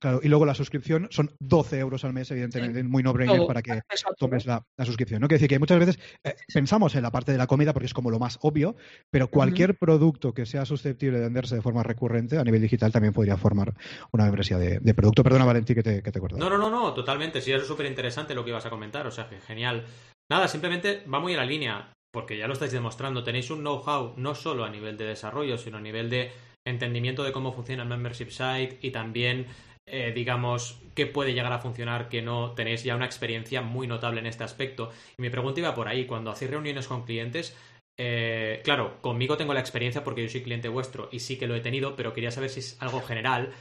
Claro, y luego la suscripción son 12 euros al mes, evidentemente, muy no-brainer para que tomes la, la suscripción. ¿no? Quiere decir que muchas veces eh, pensamos en la parte de la comida porque es como lo más obvio, pero cualquier producto que sea susceptible de venderse de forma recurrente a nivel digital también podría formar una membresía de, de producto. Perdona, Valentí, que te, que te he cortado. No, no, no, no, totalmente. Sí, eso es súper interesante lo que ibas a comentar. O sea, que genial. Nada, simplemente va muy en la línea, porque ya lo estáis demostrando. Tenéis un know-how no solo a nivel de desarrollo, sino a nivel de entendimiento de cómo funciona el membership site y también eh, digamos, qué puede llegar a funcionar, que no tenéis ya una experiencia muy notable en este aspecto. Y mi pregunta iba por ahí, cuando hacéis reuniones con clientes, eh, claro, conmigo tengo la experiencia porque yo soy cliente vuestro y sí que lo he tenido, pero quería saber si es algo general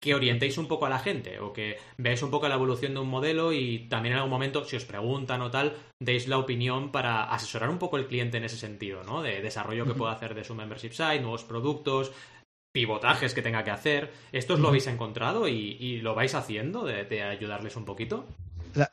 que orientéis un poco a la gente o que veáis un poco la evolución de un modelo y también en algún momento, si os preguntan o tal, deis la opinión para asesorar un poco el cliente en ese sentido, ¿no? De desarrollo que pueda hacer de su membership site, nuevos productos, pivotajes que tenga que hacer. ¿Esto os lo habéis encontrado y, lo vais haciendo de ayudarles un poquito?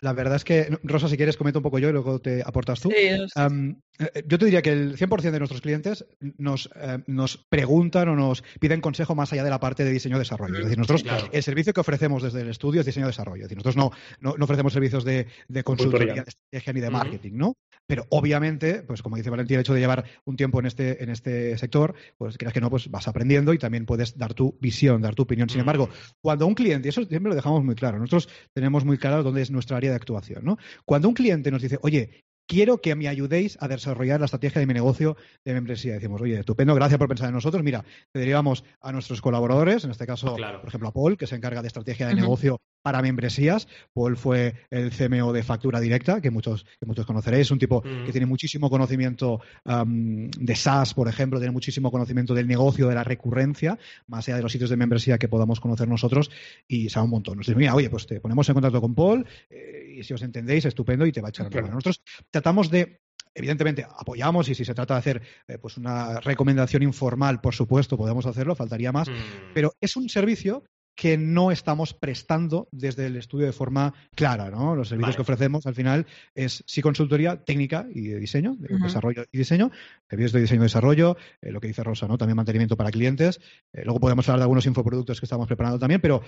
La, verdad es que, Rosa, si quieres, comento un poco yo y luego te aportas tú. Eh, yo te diría que el 100% de nuestros clientes nos, eh, nos preguntan o nos piden consejo más allá de la parte de diseño-desarrollo. Es decir, nosotros, el servicio que ofrecemos desde el estudio es diseño-desarrollo. Es decir, nosotros no, no, ofrecemos servicios de, de consultoría, de estrategia ni de marketing, ¿no? Pero obviamente, pues como dice Valentín, el hecho de llevar un tiempo en este, en este sector, pues creas que no, pues vas aprendiendo y también puedes dar tu visión, dar tu opinión. Sin embargo, cuando un cliente, y eso siempre lo dejamos muy claro, nosotros tenemos muy claro dónde es nuestra área de actuación, ¿no? Cuando un cliente nos dice, oye, quiero que me ayudéis a desarrollar la estrategia de mi negocio de membresía. Decimos, oye, estupendo, gracias por pensar en nosotros. Mira, te derivamos a nuestros colaboradores, en este caso, por ejemplo, a Paul, que se encarga de estrategia de negocio para membresías. Paul fue el CMO de factura directa, que muchos, que muchos conoceréis. Un tipo que tiene muchísimo conocimiento de SaaS, por ejemplo, tiene muchísimo conocimiento del negocio, de la recurrencia, más allá de los sitios de membresía que podamos conocer nosotros, y sabe un montón. Nos dice, mira, oye, pues te ponemos en contacto con Paul, eh, y si os entendéis, estupendo, y te va a echar mano. Nosotros tratamos de evidentemente apoyamos y si se trata de hacer eh, pues una recomendación informal, por supuesto, podemos hacerlo, faltaría más, mm. pero es un servicio que no estamos prestando desde el estudio de forma clara, ¿no? Los servicios que ofrecemos al final es sí consultoría técnica y de diseño, de desarrollo y diseño, servicios de diseño y desarrollo, eh, lo que dice Rosa, ¿no? También mantenimiento para clientes. Eh, luego podemos hablar de algunos infoproductos que estamos preparando también, pero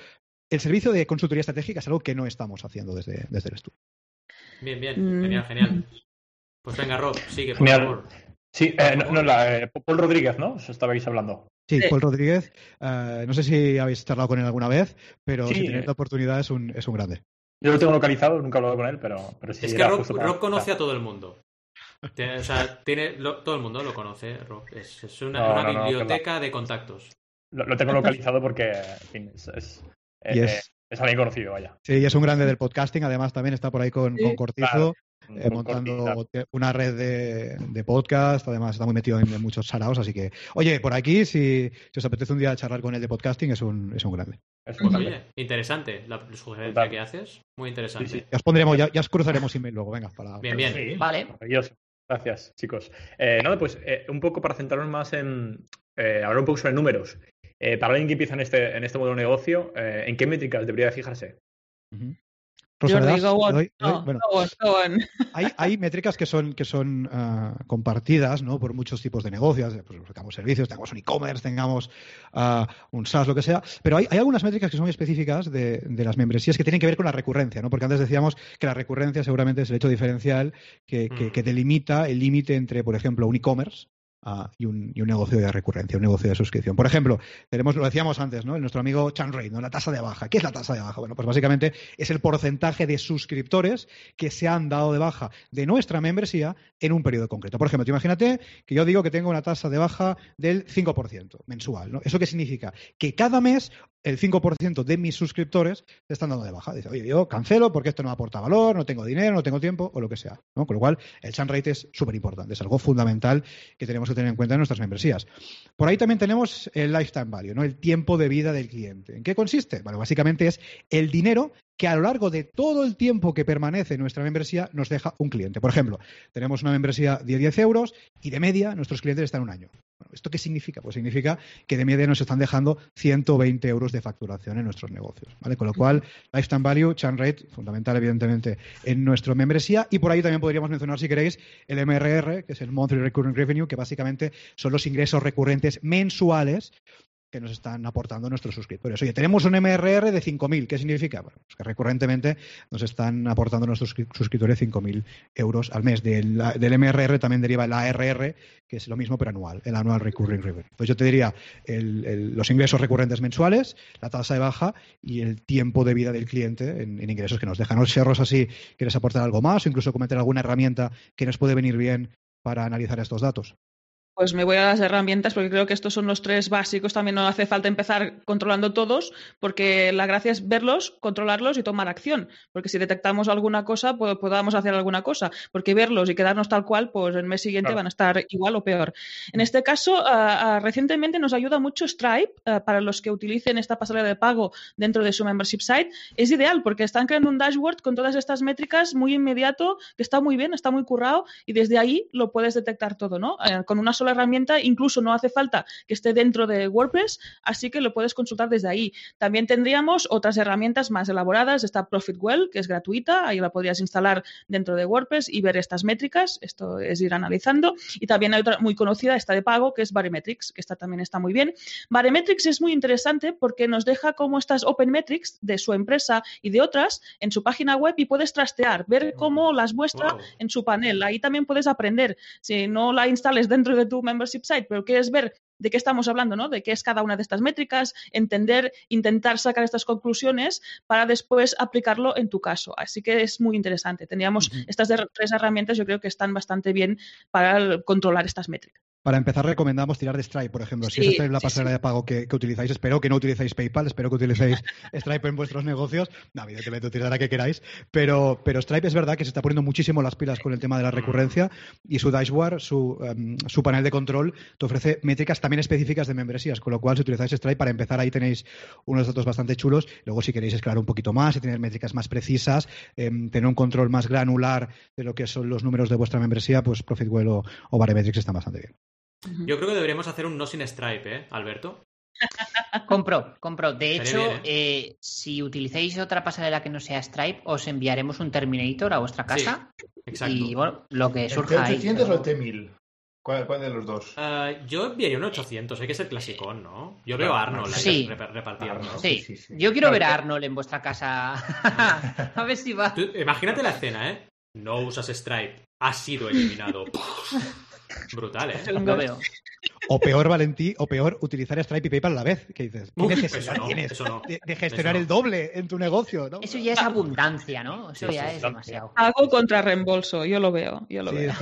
el servicio de consultoría estratégica es algo que no estamos haciendo desde, desde el estudio. Bien, bien, genial, genial. Pues venga, Rob, sigue, por favor. Sí, eh, no, la, Paul Rodríguez, ¿no? Os estabais hablando. Sí, Paul Rodríguez. Eh, no sé si habéis charlado con él alguna vez, pero si tenéis la oportunidad es un, es un grande. Yo lo tengo localizado, nunca he hablado con él, pero, pero sí. Es que Rob, conoce a todo el mundo. o sea, tiene, todo el mundo lo conoce, Rob. Es, una, biblioteca de contactos. Lo, tengo localizado porque es, es, alguien conocido, vaya. Sí, y es un grande del podcasting. Además, también está por ahí con, con Cortizo. Eh, montando una red de, podcast, además está muy metido en, muchos saraos, así que, oye, por aquí, si, os apetece un día charlar con él de podcasting, es un, es un grande. Oye, interesante la sugerencia que haces, muy interesante. Ya os pondremos, ya, os cruzaremos email luego, venga, para... Bien, bien. vale. Maravilloso. Gracias, chicos. Eh, nada, pues eh, un poco para centrarnos más en hablar un poco sobre números. Para alguien que empieza en este, en este modelo de negocio, ¿en qué métricas debería fijarse? hay, métricas que son, que son ah, compartidas ¿no? por muchos tipos de negocios, pues, tengamos servicios, tengamos un e-commerce, tengamos ah, un SaaS, lo que sea, pero hay, algunas métricas que son específicas de, las membresías que tienen que ver con la recurrencia, ¿no? porque antes decíamos que la recurrencia seguramente es el hecho diferencial que, que mm. delimita el límite entre, por ejemplo, un e-commerce y, un, negocio de recurrencia, un negocio de suscripción. Por ejemplo, tenemos, lo decíamos antes, ¿no? nuestro amigo Chan Rate, ¿no? La tasa de baja. ¿Qué es la tasa de baja? Bueno, pues básicamente es el porcentaje de suscriptores que se han dado de baja de nuestra membresía en un periodo concreto. Por ejemplo, imagínate que yo digo que tengo una tasa de baja del 5% mensual, ¿no? ¿Eso qué significa? Que cada mes el 5% de mis suscriptores están dando de baja. Dice, oye, yo cancelo porque esto no aporta valor, no tengo dinero, no tengo tiempo o lo que sea. Con lo cual, el churn rate es súper importante, es algo fundamental que tenemos que tener en cuenta en nuestras membresías. Por ahí también tenemos el lifetime value, ¿no? el tiempo de vida del cliente. ¿En qué consiste? Bueno, básicamente es el dinero que a lo largo de todo el tiempo que permanece nuestra membresía nos deja un cliente. Por ejemplo, tenemos una membresía de 10 euros y de media nuestros clientes están un año. ¿Esto qué significa? Pues significa que de media nos están dejando 120 euros de facturación en nuestros negocios. ¿vale? Con lo cual, lifetime value, churn rate, fundamental evidentemente en nuestra membresía. Y por ahí también podríamos mencionar, si queréis, el MRR, que es el Monthly Recurring Revenue, que básicamente son los ingresos recurrentes mensuales que nos están aportando nuestros suscriptores. Oye, tenemos un MRR de 5.000. ¿Qué significa? Bueno, pues que recurrentemente nos están aportando nuestros suscriptores 5.000 euros al mes. Del, MRR también deriva el ARR, que es lo mismo pero anual, el Annual Recurring Revenue. Pues yo te diría los ingresos recurrentes mensuales, la tasa de baja y el tiempo de vida del cliente en, ingresos que nos dejan. No sé, Rosa, si quieres aportar algo más o incluso cometer alguna herramienta que nos puede venir bien para analizar estos datos. Pues me voy a las herramientas porque creo que estos son los tres básicos. También no hace falta empezar controlando todos porque la gracia es verlos, controlarlos y tomar acción. Porque si detectamos alguna cosa, pues podamos hacer alguna cosa. Porque verlos y quedarnos tal cual, pues el mes siguiente van a estar igual o peor. En este caso, recientemente nos ayuda mucho Stripe para los que utilicen esta pasarela de pago dentro de su membership site. Es ideal porque están creando un dashboard con todas estas métricas muy inmediato, que está muy bien, está muy currado y desde ahí lo puedes detectar todo, ¿no? Eh, con una sola herramienta, incluso no hace falta que esté dentro de WordPress, así que lo puedes consultar desde ahí. También tendríamos otras herramientas más elaboradas, está Profitwell, que es gratuita, ahí la podrías instalar dentro de WordPress y ver estas métricas, esto es ir analizando. Y también hay otra muy conocida, esta de pago, que es Barometrics, que esta también está muy bien. Barometrics es muy interesante porque nos deja como estas Open Metrics de su empresa y de otras en su página web y puedes trastear, ver cómo las muestra en su panel. Ahí también puedes aprender. Si no la instales dentro de tu membership site, pero quieres ver de qué estamos hablando, ¿no? De qué es cada una de estas métricas, entender, intentar sacar estas conclusiones para después aplicarlo en tu caso. Así que es muy interesante. Teníamos estas tres herramientas, yo creo que están bastante bien para controlar estas métricas. Para empezar, recomendamos tirar de Stripe, por ejemplo. Si es Stripe la pasarela de pago que, utilizáis, espero que no utilicéis PayPal, espero que utilicéis Stripe en vuestros negocios. No, evidentemente utilizará que queráis, pero, pero Stripe es verdad que se está poniendo muchísimo las pilas con el tema de la recurrencia y su dashboard, su, em, su panel de control, te ofrece métricas también específicas de membresías, con lo cual si utilizáis Stripe, para empezar ahí tenéis unos datos bastante chulos. Luego si queréis escalar un poquito más y tener métricas más precisas, em, tener un control más granular de lo que son los números de vuestra membresía, pues Profitwell o, o Barometrics están bastante bien. Yo creo que deberíamos hacer un no sin Stripe, ¿eh, Alberto? compro, compro. De hecho, ¿eh? Eh, si utilizáis otra pasarela que no sea Stripe, os enviaremos un Terminator a vuestra casa. exacto. Y bueno, lo que surja ¿El T800 o el T1000? ¿Cuál, de los dos? Ah, yo enviaría un 800, hay que ser clasicón, ¿no? Yo veo a Arnold sí. Sí. sí. Yo quiero ver a Arnold en vuestra casa. a ver si va. imagínate la escena, ¿eh? No usas Stripe, has sido eliminado. Brutal, ¿eh? Lo veo. O peor, Valentí, o peor, utilizar Stripe y PayPal a la vez. ¿Qué dices? ¿Qué necesidad tienes de, gestionar el doble en tu negocio? ¿no? Eso ya es abundancia, ¿no? Eso ya es demasiado. Hago contra reembolso, yo lo veo. Yo lo veo.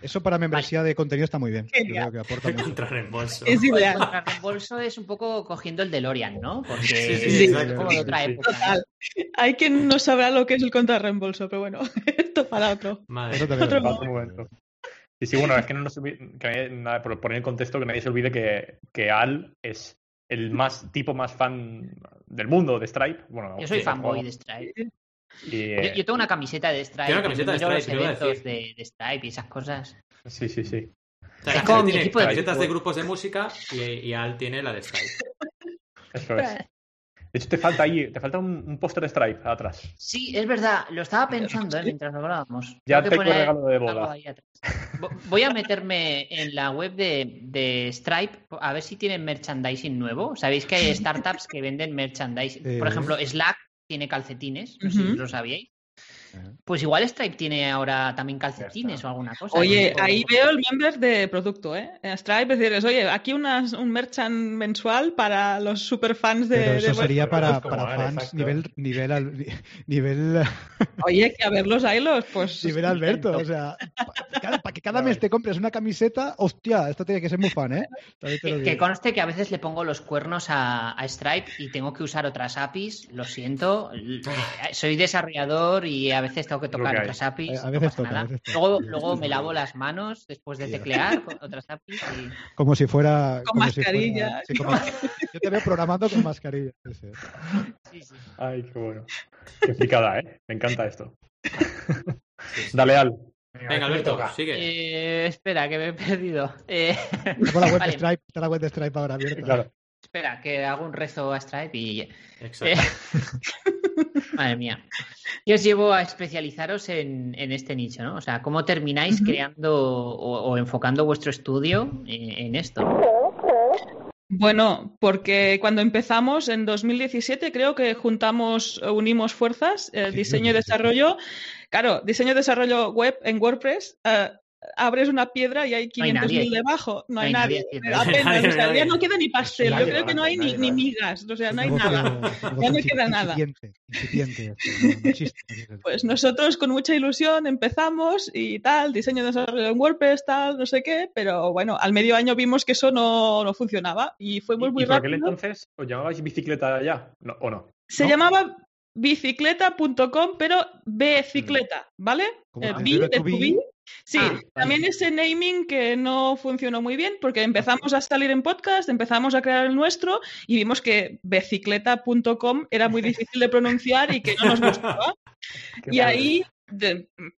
Eso para membresía de contenido está muy bien. Creo que aporta Contra reembolso. Es ideal. Contra reembolso es un poco cogiendo el DeLorean, ¿no? Porque es como de otra época. Total. Hay quien no sabrá lo que es el contra reembolso, pero bueno, esto para otro. Madre. Eso otro momento. Sí, sí, bueno, es que no nos que por poner en contexto que nadie se olvide que, que Al es el más tipo más fan del mundo de Stripe. Bueno, yo soy fanboy de Stripe. yo, tengo una camiseta de Stripe. Tengo una camiseta de Stripe. Los eventos de, de, Stripe y esas cosas. Sí, sí, sí. es como tiene camisetas de, grupos de música y, y, Al tiene la de Stripe. Eso es. De hecho, te falta ahí, te falta un, póster de Stripe atrás. Sí, es verdad, lo estaba pensando ¿eh? mientras hablábamos. Ya tengo regalo de boda. Voy a meterme en la web de, Stripe a ver si tienen merchandising nuevo. Sabéis que hay startups que venden merchandising. Por ejemplo, Slack tiene calcetines, no sé si lo sabíais. Pues igual Stripe tiene ahora también calcetines o alguna cosa. Oye, ahí veo el member de producto, ¿eh? Stripe, es decir, oye, aquí unas, un merchant mensual para los superfans de. Pero eso sería para, fans nivel, nivel, nivel. Oye, que a ver los hilos, pues. Nivel Alberto, o sea, para, que cada mes te compres una camiseta, hostia, esto tiene que ser muy fan, ¿eh? Que, conste que a veces le pongo los cuernos a, Stripe y tengo que usar otras APIs, lo siento. Soy desarrollador y a veces tengo que tocar otras APIs. A, veces Luego, luego me lavo las manos después de teclear con otras APIs. Y... Como si fuera. Con mascarilla. Yo te veo programando con mascarilla. Sí, sí. Ay, qué bueno. Qué picada, ¿eh? Me encanta esto. Dale, Al. Venga, Alberto, sigue. Eh, espera, que me he perdido. Eh... Está la web de Stripe, está la web de Stripe ahora abierta. Claro. Espera, que hago un rezo a Stripe y. Exacto. Madre mía. ¿Qué os llevo a especializaros en, este nicho? ¿no? O sea, ¿cómo termináis creando o, enfocando vuestro estudio en, esto? Bueno, porque cuando empezamos en 2017 creo que juntamos, unimos fuerzas, diseño y desarrollo. Claro, diseño y desarrollo web en WordPress. Eh, abres una piedra y hay 500.000 debajo. No, hay, nadie. Apenas, o sea, ya no queda ni pastel. Yo creo que no hay ni, ni migas. O sea, no hay nada. Ya no queda nada. Pues nosotros con mucha ilusión empezamos y tal, diseño de desarrollo en WordPress, tal, no sé qué, pero bueno, al medio año vimos que eso no, no funcionaba y fuimos muy, muy ¿Y por aquel entonces os llamabais bicicleta ya? No, ¿O no? Se llamaba bicicleta.com, pero bicicleta, ¿vale? El B de tu Sí, ah, también ese naming que no funcionó muy bien porque empezamos a salir en podcast, empezamos a crear el nuestro y vimos que bicicleta.com era muy difícil de pronunciar y que no nos gustaba. y ahí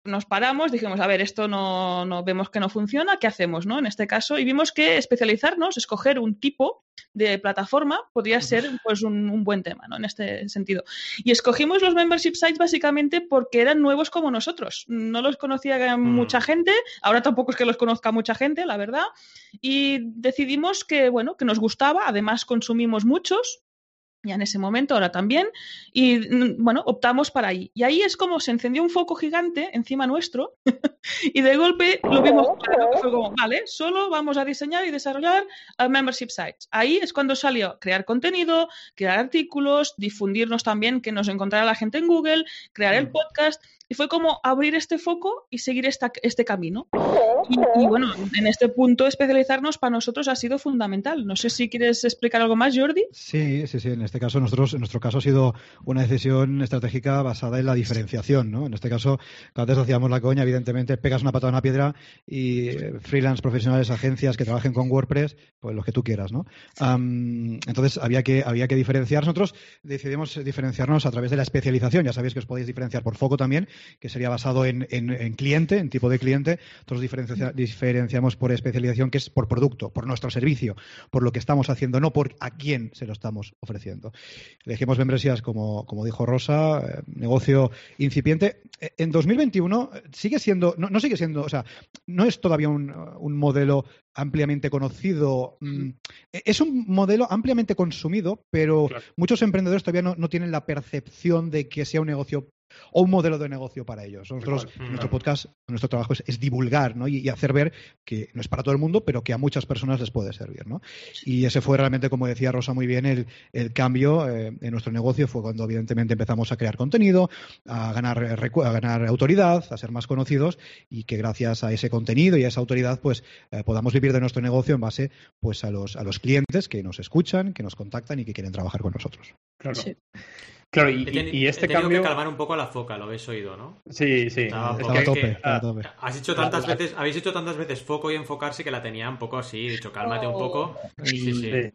nos paramos, dijimos, a ver, esto no, no, vemos que no funciona, ¿qué hacemos, no? En este caso, y vimos que especializarnos, escoger un tipo de plataforma podría ser pues un, buen tema, ¿no? En este sentido. Y escogimos los membership sites básicamente porque eran nuevos como nosotros. No los conocía mucha mm. gente, ahora tampoco es que los conozca mucha gente, la verdad. Y decidimos que, bueno, que nos gustaba, además consumimos muchos, ya en ese momento, ahora también, y mm, bueno, optamos para ahí. Y ahí es como se encendió un foco gigante encima nuestro y de golpe lo vimos claro, fue como, vale, solo vamos a diseñar y desarrollar membership sites. Ahí es cuando salió crear contenido, crear artículos, difundirnos también, que nos encontrara la gente en Google, crear el mm. podcast y fue como abrir este foco y seguir esta, este camino. Y, bueno, en este punto especializarnos para nosotros ha sido fundamental. No sé si quieres explicar algo más, Jordi. Sí, sí, sí. En este caso, nosotros, en nuestro caso ha sido una decisión estratégica basada en la diferenciación. ¿no? En este caso, antes hacíamos la coña, evidentemente, pegas una patada a una piedra y eh, freelance profesionales, agencias que trabajen con WordPress, pues los que tú quieras. ¿no? entonces, había que, había que diferenciar. Nosotros decidimos diferenciarnos a través de la especialización. Ya sabéis que os podéis diferenciar por foco también que sería basado en, cliente, en tipo de cliente. Nosotros diferenciamos por especialización, que es por producto, por nuestro servicio, por lo que estamos haciendo, no por a quién se lo estamos ofreciendo. Elegimos membresías, como, como dijo Rosa, eh, negocio incipiente. Eh, en 2021 eh, sigue siendo, no, sigue siendo, o sea, no es todavía un, modelo ampliamente conocido. Mm, es un modelo ampliamente consumido, pero muchos emprendedores todavía no, no, tienen la percepción de que sea un negocio o un modelo de negocio para ellos. Nosotros, nuestro podcast, nuestro trabajo es, divulgar ¿no? y, hacer ver que no es para todo el mundo, pero que a muchas personas les puede servir. ¿no? Y ese fue realmente, como decía Rosa muy bien, el, cambio eh, en nuestro negocio fue cuando evidentemente empezamos a crear contenido, a ganar, a ganar autoridad, a ser más conocidos y que gracias a ese contenido y a esa autoridad pues eh, podamos vivir de nuestro negocio en base pues a los, a los clientes que nos escuchan, que nos contactan y que quieren trabajar con nosotros. Claro. Claro, y, este cambio. que calmar un poco a la foca, lo habéis oído, ¿no? Sí, sí. Estaba, a tope, a tope. Has dicho tantas veces, habéis dicho tantas veces foco y enfocarse que la tenía un poco así, he dicho, cálmate un poco. Sí, sí.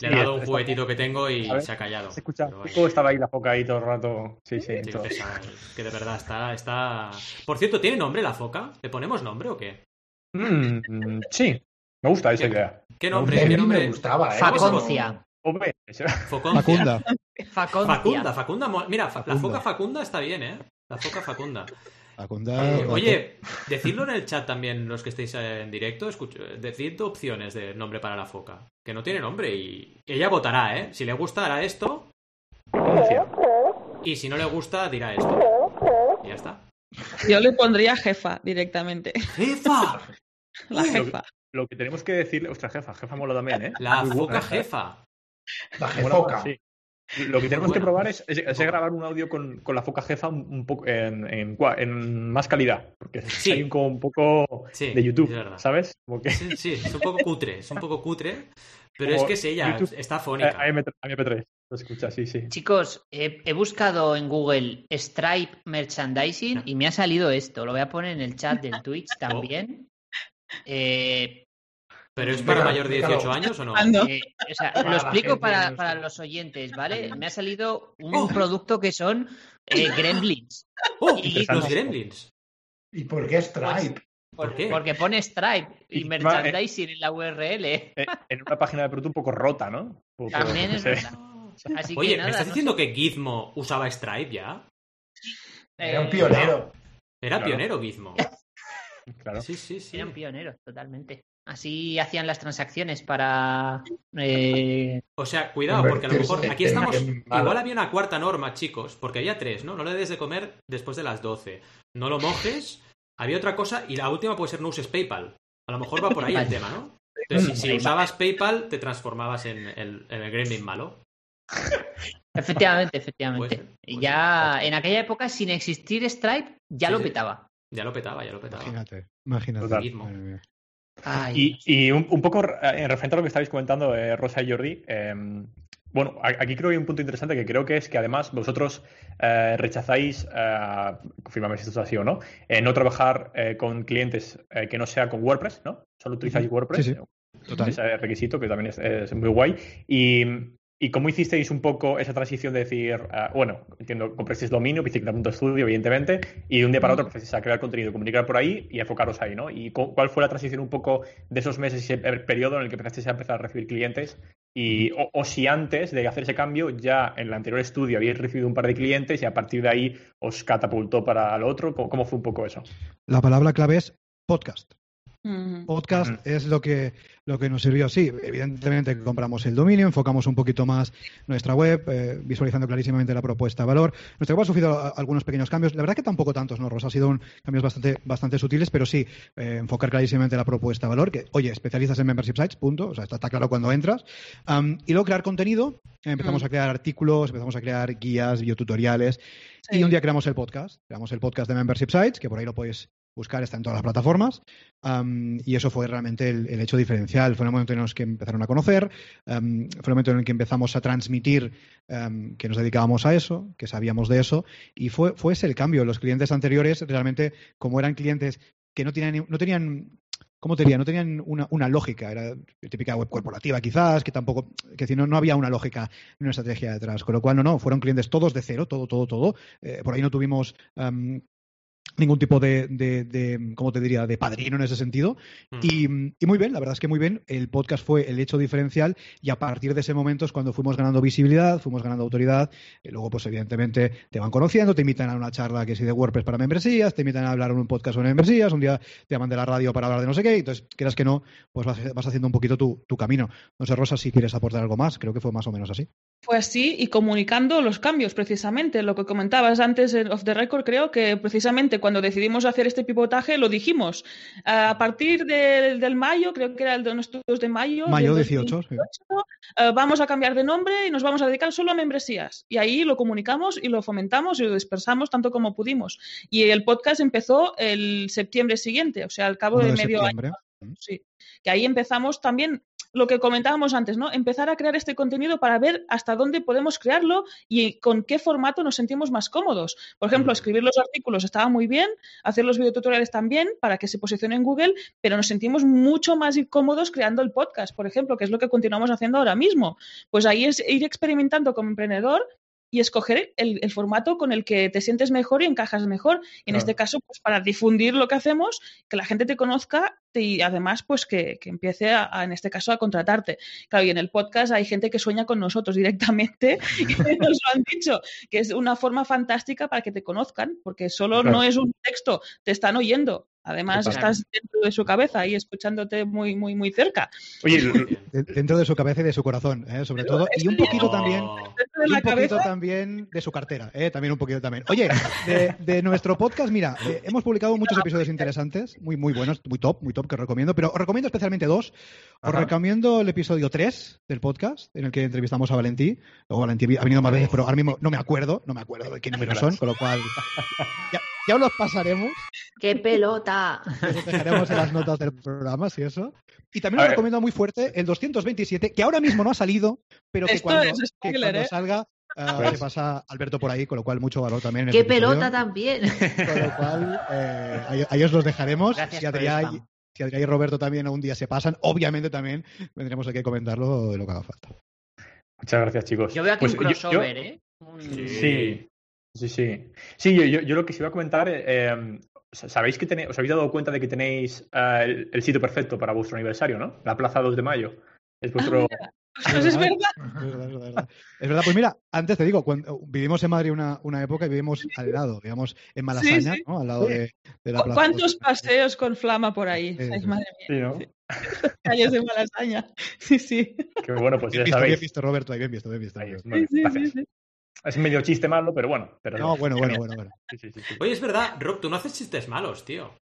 Le he dado un juguetito que tengo y se ha callado. Se escucha. Pero, estaba ahí la foca ahí todo el rato. Sí, sí. que de verdad está, está. Por cierto, ¿tiene nombre la foca? ¿Le ponemos nombre o qué? Mm, sí. Me gusta esa idea. ¿Qué nombre? ¿Qué nombre? me gustaba, ¿eh? Faconcia. Facunda. Facunda, Facunda. Mira, la foca Facunda está bien, ¿eh? La foca Facunda. Eh, oye, decidlo en el chat también, los que estéis en directo. decid opciones de nombre para la foca. Que no tiene nombre y ella votará, ¿eh? Si le gusta, hará esto. Y si no le gusta, dirá esto. Y ya está. Yo le pondría jefa directamente. ¡Jefa! La jefa. Lo, que tenemos que decirle, ostras, jefa, jefa mola también, ¿eh? La foca jefa. La jefoca. Sí. Lo que tenemos que probar es, grabar un audio con, la foca jefa un, poco en, en, más calidad. Porque sí. hay un, un poco de YouTube, ¿sabes? Sí, sí, es un poco cutre, es un poco cutre. Pero es que es ella, está fónica. A, MP3, lo escucha, sí, sí. Chicos, he, buscado en Google Stripe Merchandising y me ha salido esto. Lo voy a poner en el chat del Twitch oh. también. Eh, ¿Pero es para mayor de 18 años o no? Eh, o sea, lo explico para, para, los oyentes, ¿vale? Me ha salido un oh. producto que son eh, gremlins. Oh, y los gremlins. ¿Y por qué Stripe? ¿Por qué? Porque pone Stripe y, merchandising en la URL. Eh, en una página de producto un poco rota, ¿no? También es verdad. Oye, ¿me estás diciendo que Gizmo usaba Stripe ya? Era un pionero. Era pionero Gizmo. Claro. Sí, sí, sí. Eran pioneros, totalmente. Así hacían las transacciones para. Eh, o sea, cuidado, porque a lo mejor aquí estamos. Igual había una cuarta norma, chicos, porque había tres, ¿no? No le des de comer después de las 12. No lo mojes Había otra cosa y la última puede ser no uses PayPal. A lo mejor va por ahí el tema, ¿no? Entonces, si, usabas PayPal, te transformabas en el, en el gremlin malo. Efectivamente, efectivamente. Y ya en aquella época, sin existir Stripe, ya lo petaba. Ya lo petaba, ya lo petaba. Imagínate, imagínate. Y, y un, poco en referente a lo que estabais comentando, eh, Rosa y Jordi, em, bueno, aquí creo que hay un punto interesante que creo que es que además vosotros eh, rechazáis, eh, confirmame si esto es así o no, eh, no trabajar eh, con clientes que no sea con WordPress, ¿no? Solo utilizáis WordPress. Sí, sí. Total. Ese requisito que también es, es muy guay. Y, ¿Y cómo hicisteis un poco esa transición de decir, uh, bueno, entiendo, comprasteis dominio, Estudio, evidentemente, y de un día para otro empezasteis a crear contenido, comunicar por ahí y enfocaros ahí, ¿no? ¿Y cuál fue la transición un poco de esos meses y ese periodo en el que empezasteis a empezar a recibir clientes? Y, o, si antes de hacer ese cambio, ya en el anterior estudio habíais recibido un par de clientes y a partir de ahí os catapultó para lo otro, cómo fue un poco eso? La palabra clave es podcast. Podcast es lo que, lo que nos sirvió. Sí, evidentemente compramos el dominio, enfocamos un poquito más nuestra web, eh, visualizando clarísimamente la propuesta de valor. Nuestra web ha sufrido algunos pequeños cambios. La verdad que tampoco tantos, ¿no, Rosa? Ha sido un, cambios bastante, bastante sutiles, pero sí, eh, enfocar clarísimamente la propuesta de valor, que, oye, especialistas en membership sites, punto. O sea, está, claro cuando entras. y luego crear contenido. Empezamos a crear artículos, empezamos a crear guías, videotutoriales. Y un día creamos el podcast. Creamos el podcast de membership sites, que por ahí lo podéis buscar, está en todas las plataformas. y eso fue realmente el, hecho diferencial. Fue el momento en el que empezaron a conocer, fue el momento en el que empezamos a transmitir que nos dedicábamos a eso, que sabíamos de eso, y fue, fue ese el cambio. Los clientes anteriores, realmente, como eran clientes que no tenían, no tenían ¿cómo te diría? No tenían una, una, lógica, era típica web corporativa quizás, que tampoco, que si no, no había una lógica una estrategia detrás, con lo cual no, no, fueron clientes todos de cero, todo, todo, todo. Eh, por ahí no tuvimos ningún tipo de, de, ¿cómo te diría?, de padrino en ese sentido. Mm. Y, muy bien, la verdad es que muy bien. El podcast fue el hecho diferencial y a partir de ese momento es cuando fuimos ganando visibilidad, fuimos ganando autoridad. Y luego, pues evidentemente, te van conociendo, te invitan a una charla que es de WordPress para membresías, te invitan a hablar en un podcast sobre membresías, un día te llaman de la radio para hablar de no sé qué, entonces, quieras que no, pues vas, vas haciendo un poquito tu, tu camino. No sé, Rosa, si quieres aportar algo más, creo que fue más o menos así. Fue así y comunicando los cambios, precisamente. Lo que comentabas antes en Off the Record, creo que precisamente cuando decidimos hacer este pivotaje lo dijimos. A partir del mayo, creo que era el de estudios de mayo. Mayo 18, eh, vamos a cambiar de nombre y nos vamos a dedicar solo a membresías. Y ahí lo comunicamos y lo fomentamos y lo dispersamos tanto como pudimos. Y el podcast empezó el septiembre siguiente, o sea, al cabo de, medio año. Sí. Que ahí empezamos también lo que comentábamos antes, ¿no? Empezar a crear este contenido para ver hasta dónde podemos crearlo y con qué formato nos sentimos más cómodos. Por ejemplo, escribir los artículos estaba muy bien, hacer los videotutoriales también para que se posicione en Google, pero nos sentimos mucho más cómodos creando el podcast, por ejemplo, que es lo que continuamos haciendo ahora mismo. Pues ahí es ir experimentando como emprendedor y escoger el, formato con el que te sientes mejor y encajas mejor. Y en este caso, pues para difundir lo que hacemos, que la gente te conozca y además, pues que, empiece a, en este caso, a contratarte. Claro, y en el podcast hay gente que sueña con nosotros directamente y nos lo han dicho, que es una forma fantástica para que te conozcan, porque solo no es un texto, te están oyendo. Además, estás dentro de su cabeza y escuchándote muy, muy, muy cerca. Oye, dentro de su cabeza y de su corazón, ¿eh? sobre todo. Y un poquito también. un poquito también de su cartera, ¿eh? también un poquito también. Oye, de, nuestro podcast, mira, eh, hemos publicado muchos episodios interesantes, muy, muy buenos, muy top, muy top, que os recomiendo, pero os recomiendo especialmente dos. Os recomiendo el episodio 3 del podcast, en el que entrevistamos a Valentí. Luego Valentí ha venido más veces, pero ahora mismo no me acuerdo, no me acuerdo de qué números son, con lo cual ya os los pasaremos. ¡Qué pelota! Los dejaremos en las notas del programa, si eso. Y también os recomiendo muy fuerte el 227, que ahora mismo no ha salido, pero que cuando, ¿eh? salga uh, se pasa Alberto por ahí, con lo cual mucho valor también. ¡Qué este pelota también! Con lo cual, eh, ahí, os los dejaremos. si Adrián, si y Roberto también un día se pasan, obviamente también vendremos aquí a comentarlo de lo que haga falta. Muchas gracias, chicos. Yo veo aquí pues un crossover, ¿eh? Sí. Sí, sí. Sí, yo, yo, lo que se iba a comentar, eh, em, ¿sabéis que tenéis, os habéis dado cuenta de que tenéis eh, el, sitio perfecto para vuestro aniversario, ¿no? La Plaza 2 de mayo. Es ah, vuestro... es, verdad. Es verdad, Pues mira, antes te digo, cuando vivimos en Madrid una, una época y vivimos al lado, digamos, en Malasaña, ¿no? Al lado de, la plaza. ¿Cuántos paseos con flama por ahí? Ay, madre mía. Sí, ¿no? Calles de Malasaña. Sí, sí. Qué bueno, pues ya bien sabéis. Bien visto, Roberto, ahí bien visto, bien visto. sí, sí, sí, es medio chiste malo, pero bueno. Pero no, bueno, bueno, bueno, bueno. Oye, es verdad, Rob, tú no haces chistes malos, tío.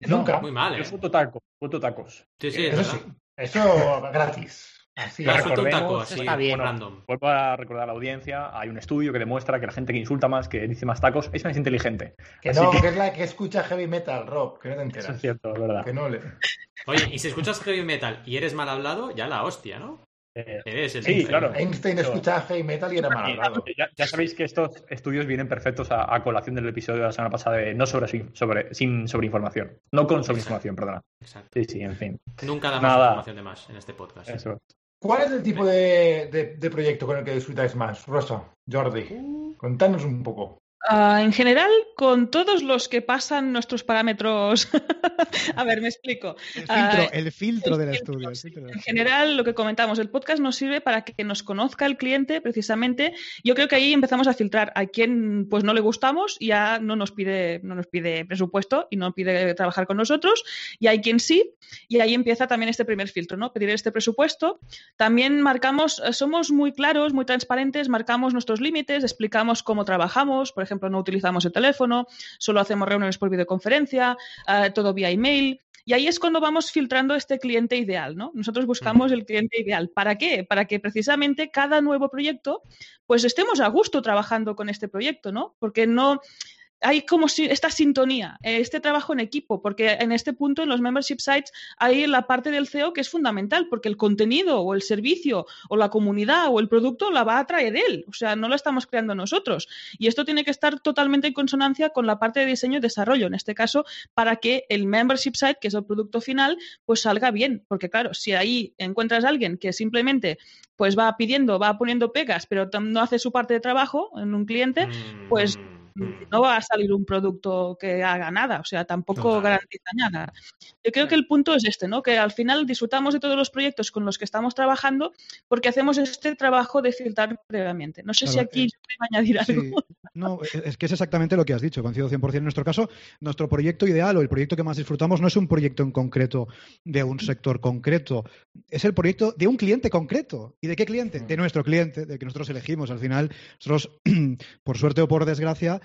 Nunca. Muy mal, ¿eh? Yo foto tacos, foto tacos. Sí, sí, eso sí. Eso gratis. Así es. un taco, así, está bien. random. Vuelvo a recordar a la audiencia, hay un estudio que demuestra que la gente que insulta más, que dice más tacos, es más inteligente. Que no, que... es la que escucha heavy metal, Rob, que no te enteras. Eso es cierto, es verdad. Que no le... Oye, y si escuchas heavy metal y eres mal hablado, ya la hostia, ¿no? Eh, sí, claro. Einstein escuchaba heavy metal y era mal hablado. Ya, sabéis que estos estudios vienen perfectos a, colación del episodio de la semana pasada de no sobre, sobre sin sobreinformación. No con sobreinformación, perdona. Exacto. Sí, sí, en fin. Nunca damos información de más en este podcast. Eso. ¿Cuál es el tipo de, de, proyecto con el que disfrutáis más, Rosa, Jordi? Uh. Contanos un poco. Ah, en general, con todos los que pasan nuestros parámetros. a ver, me explico. El filtro, ah, del estudio. en general, lo que comentamos, el podcast nos sirve para que nos conozca el cliente, precisamente. Yo creo que ahí empezamos a filtrar a quien pues no le gustamos, ya no nos pide, no nos pide presupuesto y no pide trabajar con nosotros, y hay quien sí, y ahí empieza también este primer filtro, ¿no? Pedir este presupuesto. También marcamos, eh, somos muy claros, muy transparentes, marcamos nuestros límites, explicamos cómo trabajamos, por ejemplo ejemplo, no utilizamos el teléfono, solo hacemos reuniones por videoconferencia, eh, todo vía email. Y ahí es cuando vamos filtrando este cliente ideal, ¿no? Nosotros buscamos el cliente ideal. ¿Para qué? Para que precisamente cada nuevo proyecto, pues estemos a gusto trabajando con este proyecto, ¿no? Porque no, hay como si esta sintonía, este trabajo en equipo, porque en este punto en los membership sites hay la parte del CEO que es fundamental, porque el contenido o el servicio o la comunidad o el producto la va a traer él, o sea, no lo estamos creando nosotros. Y esto tiene que estar totalmente en consonancia con la parte de diseño y desarrollo, en este caso, para que el membership site, que es el producto final, pues salga bien, porque claro, si ahí encuentras a alguien que simplemente pues va pidiendo, va poniendo pegas, pero no hace su parte de trabajo en un cliente, pues mm no va a salir un producto que haga nada, o sea, tampoco garantiza nada. Yo creo que el punto es este, ¿no? Que al final disfrutamos de todos los proyectos con los que estamos trabajando porque hacemos este trabajo de filtrar previamente. No sé si aquí se puede añadir algo. No, es que es exactamente lo que has dicho, coincido 100% en nuestro caso. Nuestro proyecto ideal o el proyecto que más disfrutamos no es un proyecto en concreto de un sector concreto, es el proyecto de un cliente concreto. ¿Y de qué cliente? De nuestro cliente, de que nosotros elegimos. Al final, nosotros, por suerte o por desgracia,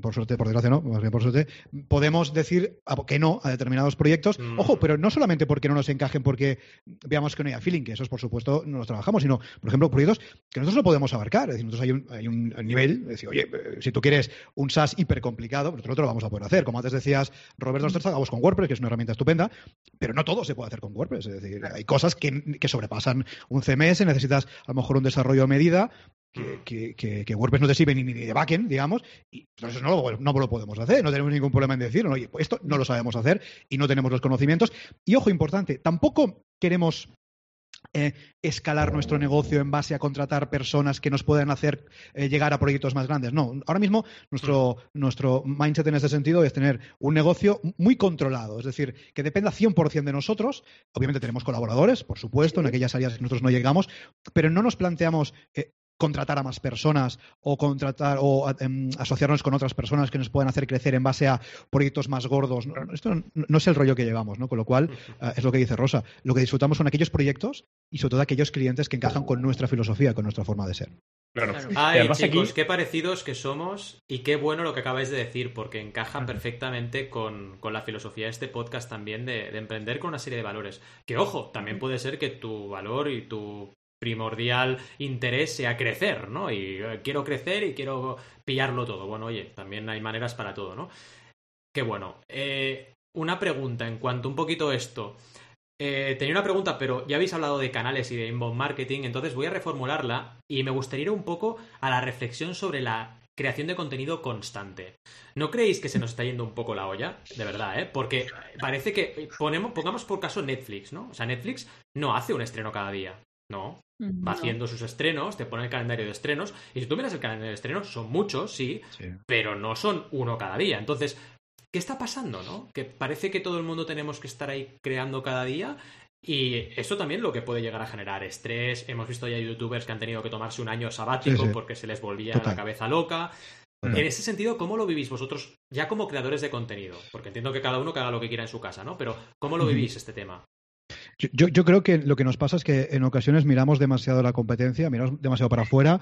por suerte, por desgracia no, más bien por suerte, podemos decir que no a determinados proyectos. Mm. Ojo, pero no solamente porque no nos encajen, porque veamos que no haya feeling, que esos por supuesto no los trabajamos, sino, por ejemplo, proyectos que nosotros no podemos abarcar. Es decir, nosotros hay un, hay un nivel, es decir, oye, eh, si tú quieres un SaaS hiper complicado, nosotros no lo vamos a poder hacer. Como antes decías, Roberto, nosotros hagamos con WordPress, que es una herramienta estupenda, pero no todo se puede hacer con WordPress. Es decir, hay cosas que, que sobrepasan un CMS, necesitas a lo mejor un desarrollo a medida, que, que, WordPress no te sirve ni, ni de backend, digamos, y entonces no lo, no lo podemos hacer, no tenemos ningún problema en decirlo, oye, pues esto no lo sabemos hacer y no tenemos los conocimientos. Y ojo, importante, tampoco queremos eh, escalar nuestro negocio en base a contratar personas que nos puedan hacer eh, llegar a proyectos más grandes. No, ahora mismo nuestro, nuestro mindset en ese sentido es tener un negocio muy controlado, es decir, que dependa 100% de nosotros. Obviamente tenemos colaboradores, por supuesto, en aquellas áreas que nosotros no llegamos, pero no nos planteamos eh, contratar a más personas o contratar o em, asociarnos con otras personas que nos puedan hacer crecer en base a proyectos más gordos. esto no, es el rollo que llevamos, ¿no? Con lo cual, eh, es lo que dice Rosa. Lo que disfrutamos son aquellos proyectos y sobre todo aquellos clientes que encajan con nuestra filosofía, con nuestra forma de ser. Claro. Ay, chicos, qué parecidos que somos y qué bueno lo que acabáis de decir, porque encajan perfectamente con, la filosofía de este podcast también de, de, emprender con una serie de valores. Que ojo, también puede ser que tu valor y tu primordial interés sea crecer, ¿no? Y eh, quiero crecer y quiero pillarlo todo. Bueno, oye, también hay maneras para todo, ¿no? Qué bueno. Eh, una pregunta en cuanto un poquito esto. Eh, tenía una pregunta, pero ya habéis hablado de canales y de inbound marketing, entonces voy a reformularla y me gustaría ir un poco a la reflexión sobre la creación de contenido constante. ¿No creéis que se nos está yendo un poco la olla? De verdad, ¿eh? Porque parece que ponemos, pongamos por caso Netflix, ¿no? O sea, Netflix no hace un estreno cada día. No, va haciendo sus estrenos, te pone el calendario de estrenos, y si tú miras el calendario de estrenos, son muchos, sí, pero no son uno cada día. Entonces, ¿qué está pasando, no? Que parece que todo el mundo tenemos que estar ahí creando cada día. Y eso también lo que puede llegar a generar estrés. Hemos visto ya youtubers que han tenido que tomarse un año sabático porque se les volvía la cabeza loca. En ese sentido, ¿cómo lo vivís vosotros ya como creadores de contenido? Porque entiendo que cada uno que haga lo que quiera en su casa, ¿no? Pero ¿cómo lo vivís este tema? Yo, yo, creo que lo que nos pasa es que en ocasiones miramos demasiado la competencia, miramos demasiado para afuera,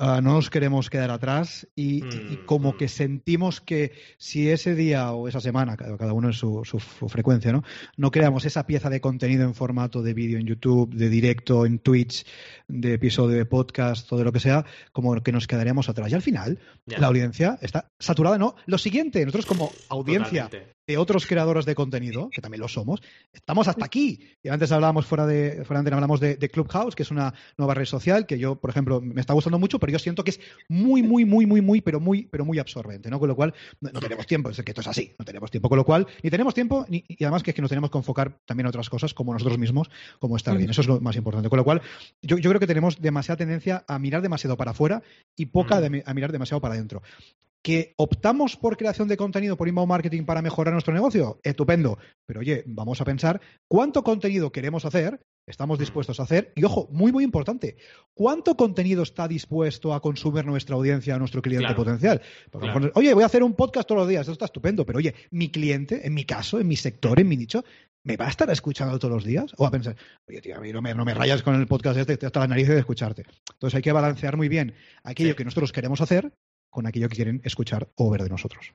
uh, no nos queremos quedar atrás y, mm, y, como mm. que sentimos que si ese día o esa semana, cada uno en su, su, su, frecuencia, ¿no? No creamos esa pieza de contenido en formato de vídeo en YouTube, de directo en Twitch, de episodio de podcast, todo lo que sea, como que nos quedaríamos atrás. Y al final, yeah. la audiencia está saturada, ¿no? Lo siguiente, nosotros como audiencia Totalmente. de otros creadores de contenido, que también lo somos, estamos hasta aquí. Y antes hablábamos fuera de, fuera de hablamos de, de, Clubhouse, que es una nueva red social que yo, por ejemplo, me está gustando mucho, pero yo siento que es muy, muy, muy, muy, muy, pero muy, pero muy absorbente, ¿no? Con lo cual, no, no tenemos tiempo, es que esto es así, no tenemos tiempo. Con lo cual, ni tenemos tiempo, ni, y además que es que nos tenemos que enfocar también en otras cosas, como nosotros mismos, como estar bien. Eso es lo más importante. Con lo cual, yo, yo creo que tenemos demasiada tendencia a mirar demasiado para afuera y poca de, a mirar demasiado para adentro. ¿Que optamos por creación de contenido, por inbound marketing para mejorar nuestro negocio? Estupendo. Pero oye, vamos a pensar cuánto contenido queremos hacer, estamos dispuestos a hacer, y ojo, muy, muy importante, ¿cuánto contenido está dispuesto a consumir nuestra audiencia, nuestro cliente claro. potencial? Porque claro. mejor, oye, voy a hacer un podcast todos los días, eso está estupendo, pero oye, mi cliente, en mi caso, en mi sector, en mi nicho, ¿me va a estar escuchando todos los días? O a pensar, oye, tío, a mí no me, no me rayas con el podcast este, hasta la nariz de escucharte. Entonces hay que balancear muy bien aquello sí. que nosotros queremos hacer con aquello que quieren escuchar o ver de nosotros.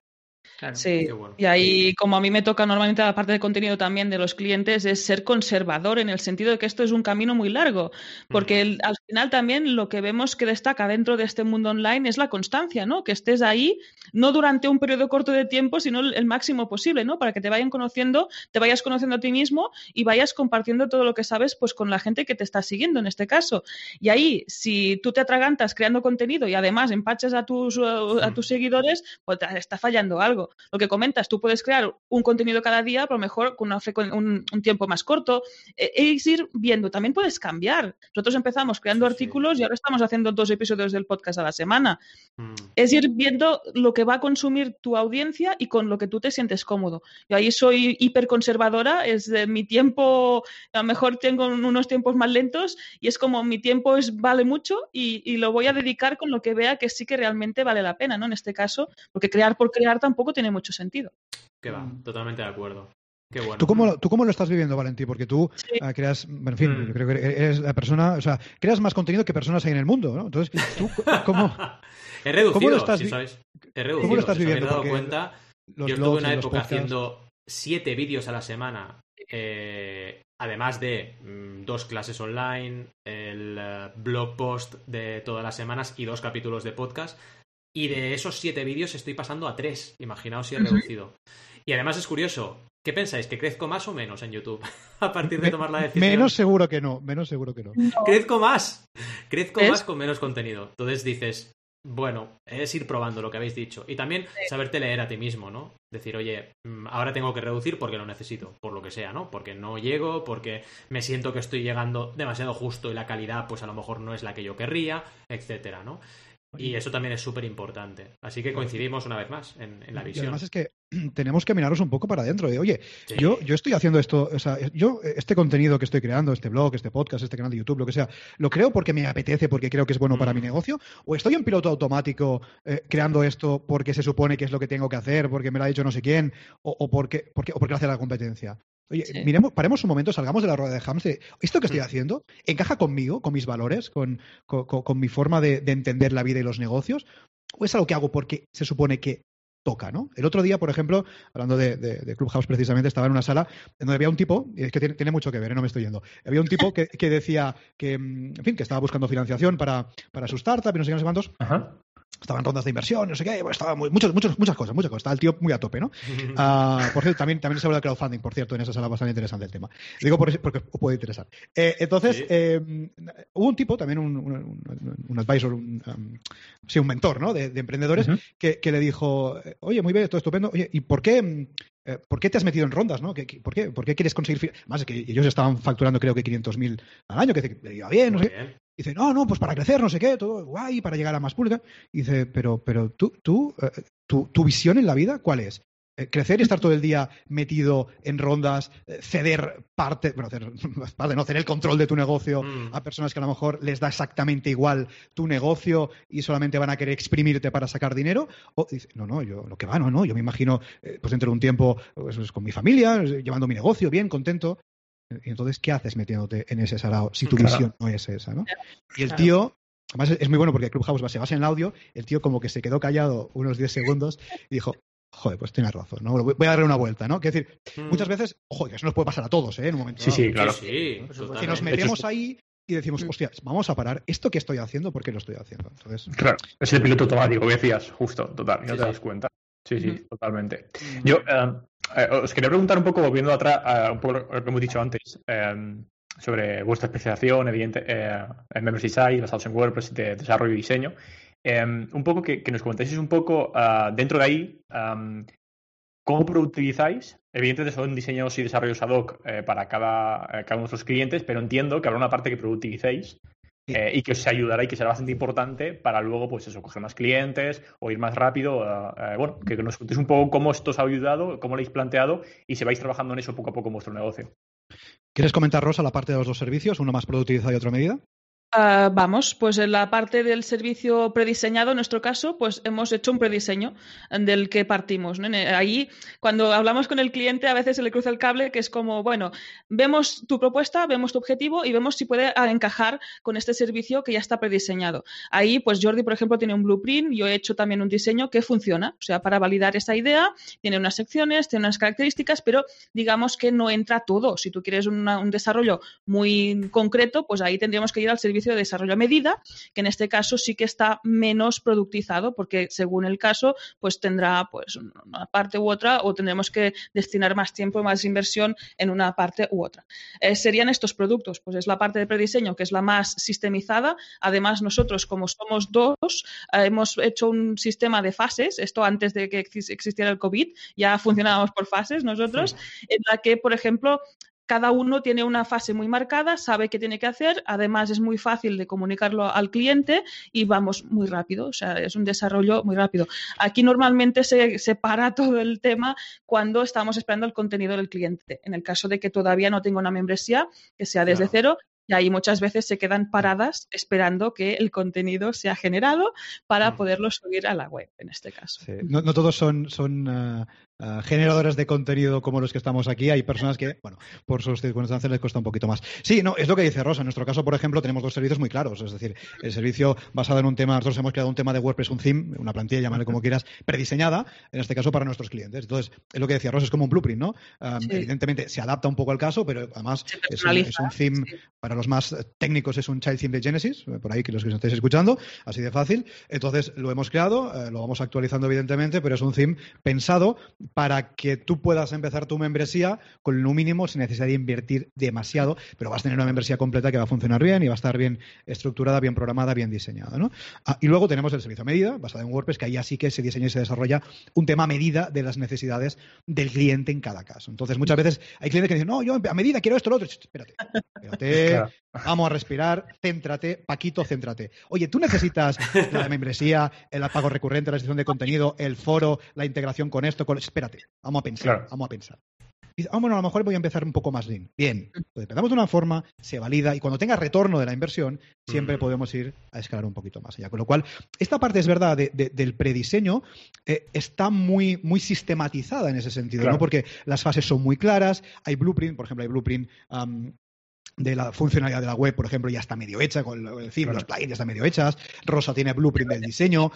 Claro, sí, bueno. y ahí como a mí me toca normalmente la parte de contenido también de los clientes es ser conservador en el sentido de que esto es un camino muy largo, porque el, al final también lo que vemos que destaca dentro de este mundo online es la constancia, ¿no? Que estés ahí no durante un periodo corto de tiempo, sino el, el máximo posible, ¿no? Para que te vayan conociendo, te vayas conociendo a ti mismo y vayas compartiendo todo lo que sabes pues con la gente que te está siguiendo en este caso. Y ahí, si tú te atragantas creando contenido y además empachas a tus, a tus seguidores, pues te está fallando algo. Lo que comentas, tú puedes crear un contenido cada día, pero mejor con una un, un, tiempo más corto. Eh, es ir viendo, también puedes cambiar. Nosotros empezamos creando sí, artículos sí. y ahora estamos haciendo dos episodios del podcast a la semana. Mm. Es ir viendo lo que va a consumir tu audiencia y con lo que tú te sientes cómodo. Yo ahí soy hiperconservadora, es de mi tiempo, a lo mejor tengo unos tiempos más lentos y es como mi tiempo es, vale mucho y, y lo voy a dedicar con lo que vea que sí que realmente vale la pena, ¿no? En este caso, porque crear por crear tampoco tiene mucho sentido. Que va, totalmente de acuerdo. Qué bueno. ¿Tú cómo, ¿Tú cómo lo estás viviendo, Valentí? Porque tú sí. uh, creas, bueno, en fin, mm. yo creo que eres la persona, o sea, creas más contenido que personas hay en el mundo, ¿no? Entonces, ¿tú cómo, He reducido, ¿cómo lo estás, si sabes? He reducido. ¿Cómo lo estás viviendo? Si me he dado cuenta, yo estuve una época haciendo siete vídeos a la semana, eh, además de mm, dos clases online, el uh, blog post de todas las semanas y dos capítulos de podcast. Y de esos siete vídeos estoy pasando a tres. Imaginaos si he reducido. Y además es curioso. ¿Qué pensáis? ¿Que crezco más o menos en YouTube? a partir de tomar la decisión. Menos seguro que no. Menos seguro que no. no. Crezco más. Crezco ¿Es? más con menos contenido. Entonces dices, bueno, es ir probando lo que habéis dicho. Y también saberte leer a ti mismo, ¿no? Decir, oye, mm, ahora tengo que reducir porque lo necesito, por lo que sea, ¿no? Porque no llego, porque me siento que estoy llegando demasiado justo y la calidad, pues a lo mejor no es la que yo querría, etcétera, ¿no? Y eso también es súper importante. Así que coincidimos una vez más en, en, la visión. Y además es que tenemos que miraros un poco para adentro. De, Oye, sí. yo, yo estoy haciendo esto, o sea, yo este contenido que estoy creando, este blog, este podcast, este canal de YouTube, lo que sea, ¿lo creo porque me apetece, porque creo que es bueno mm. para mi negocio? ¿O estoy en piloto automático eh, creando esto porque se supone que es lo que tengo que hacer, porque me lo ha dicho no sé quién, o, o porque, porque, o porque hace la competencia? Oye, sí. miremos, paremos un momento, salgamos de la rueda de Hamster. ¿Esto que estoy mm. haciendo encaja conmigo, con mis valores, con, con, con mi forma de, de, entender la vida y los negocios? ¿O es algo que hago porque se supone que toca, ¿no? El otro día, por ejemplo, hablando de, Clubhouse precisamente, estaba en una sala donde había un tipo, y es que tiene, tiene mucho que ver, ¿eh? no me estoy yendo, había un tipo que, que, decía que, mm, en fin, que estaba buscando financiación para, para su startup y no sé qué, no sé cuántos. Estaban rondas de inversión, no sé qué, bueno, estaba muy, muchos, muchos, muchas cosas, muchas cosas. Estaba el tío muy a tope, ¿no? Uh, por cierto, también, también se habla de crowdfunding, por cierto, en esa sala bastante interesante el tema. Digo por, porque os puede interesar. Eh, entonces, sí. eh, hubo un tipo, también un, un, un advisor, un, um, sí, un mentor, ¿no? De, de emprendedores, uh -huh. que, que, le dijo, oye, muy bien, todo estupendo, oye, ¿y por qué, eh, ¿por qué te has metido en rondas, no? ¿Por qué, por qué quieres conseguir... Más que ellos estaban facturando creo que 500.000 al año, que le iba bien, no sé. Bien. Dice, no, no, pues para crecer, no sé qué, todo guay, para llegar a más pública. Dice, pero, pero tú, tú, eh, tu, tu visión en la vida, ¿cuál es? Eh, crecer y estar todo el día metido en rondas, eh, ceder parte, bueno, ceder, parte, no ceder el control de tu negocio mm. a personas que a lo mejor les da exactamente igual tu negocio y solamente van a querer exprimirte para sacar dinero. O dice, no, no, yo lo que va, no, no, yo me imagino, eh, pues dentro de un tiempo, pues, pues, con mi familia, llevando mi negocio bien, contento. Y entonces, ¿qué haces metiéndote en ese sarao si tu visión no es esa, ¿no? Y el tío, además es muy bueno porque Clubhouse se basa en el audio, el tío como que se quedó callado unos 10 segundos y dijo, joder, pues tienes razón, ¿no? Voy a darle una vuelta, ¿no? Quiero decir, mm. muchas veces, joder, eso nos puede pasar a todos, ¿eh? En un momento. Sí, sí, claro. Sí, que nos metemos ahí y decimos, mm. hostia, vamos a parar esto que estoy haciendo, ¿por qué lo estoy haciendo? Entonces... Claro, es el piloto automático que decías, justo, total, no te das cuenta. Sí, sí, totalmente. Yo eh, eh, os quería preguntar un poco, volviendo atrás, a un poco lo que hemos dicho antes, eh, sobre vuestra especialización, evidente, en Membership Site, basados en WordPress, de desarrollo y diseño. Un poco que, nos comentéis un poco dentro de ahí cómo productivizáis. Evidentemente son diseños y desarrollos ad hoc para cada, cada uno de vuestros clientes, pero entiendo que habrá una parte que productivicéis eh, y que os ayudará y que será bastante importante para luego, pues eso, coger más clientes o ir más rápido. Eh, eh, bueno, que nos contéis un poco cómo esto os ha ayudado, cómo lo habéis planteado y si vais trabajando en eso poco a poco en vuestro negocio. ¿Quieres comentar, Rosa, la parte de los dos servicios, uno más productivizado y otro medida? Ah, vamos, pues en la parte del servicio prediseñado, en nuestro caso, pues hemos hecho un prediseño del que partimos. Ahí, cuando hablamos con el cliente, a veces se le cruza el cable, que es como, bueno, vemos tu propuesta, vemos tu objetivo y vemos si puede encajar con este servicio que ya está prediseñado. Ahí, pues Jordi, por ejemplo, tiene un blueprint, yo he hecho también un diseño que funciona, o sea, para validar esa idea, tiene unas secciones, tiene unas características, pero digamos que no entra todo. Si tú quieres un desarrollo muy concreto, pues ahí tendríamos que ir al servicio de desarrollo a medida, que en este caso sí que está menos productizado, porque según el caso, pues tendrá pues una parte u otra o tendremos que destinar más tiempo y más inversión en una parte u otra. Eh, serían estos productos, pues es la parte de prediseño que es la más sistemizada. Además, nosotros, como somos dos, eh, hemos hecho un sistema de fases, esto antes de que existiera el COVID, ya funcionábamos por fases nosotros, en la que, por ejemplo, cada uno tiene una fase muy marcada, sabe qué tiene que hacer, además es muy fácil de comunicarlo al cliente y vamos muy rápido, o sea, es un desarrollo muy rápido. Aquí normalmente se separa todo el tema cuando estamos esperando el contenido del cliente. En el caso de que todavía no tenga una membresía, que sea desde cero, y ahí muchas veces se quedan paradas esperando que el contenido sea generado para mm. poderlo subir a la web, en este caso. No, todos son, son eh, eh, generadores de contenido como los que estamos aquí. Hay personas que, bueno, por sus circunstancias les cuesta un poquito más. Sí, no, es lo que dice Rosa. En nuestro caso, por ejemplo, tenemos dos servicios muy claros. Es decir, el servicio basado en un tema, nosotros hemos creado un tema de WordPress, un theme, una plantilla, llámale como quieras, prediseñada, en este caso para nuestros clientes. Entonces, es lo que decía Rosa, es como un blueprint, ¿no? Evidentemente se adapta un poco al caso, pero además es un, theme, para los más técnicos es un child theme de Genesis, por ahí que los que nos estáis escuchando, así de fácil. Entonces, lo hemos creado, eh, lo vamos actualizando evidentemente, pero es un theme pensado para que tú puedas empezar tu membresía con lo mínimo sin necesidad de invertir demasiado, pero vas a tener una membresía completa que va a funcionar bien y va a estar bien estructurada, bien programada, bien diseñada. ¿no? Ah, y luego tenemos el servicio a medida, basado en WordPress, que ahí así que se diseña y se desarrolla un tema a medida de las necesidades del cliente en cada caso. Entonces, muchas veces hay clientes que dicen, no, yo a medida quiero esto, lo otro. Espérate, espérate, vamos a respirar, céntrate, Paquito, céntrate. Oye, tú necesitas la membresía, el pago recurrente, la gestión de contenido, el foro, la integración con esto, con... espérate, Vamos a pensar, vamos a pensar. ah, bueno, a lo mejor voy a empezar un poco más lean. Bien, empezamos de una forma, se valida y cuando tenga retorno de la inversión, siempre podemos ir a escalar un poquito más allá. Con lo cual, esta parte es verdad del prediseño eh, está muy, muy sistematizada en ese sentido, ¿no? Porque las fases son muy claras, hay blueprint, por ejemplo, hay blueprint de la funcionalidad de la web, por ejemplo, ya está medio hecha, con el theme, los plugins ya están medio hechas. Rosa tiene blueprint del diseño.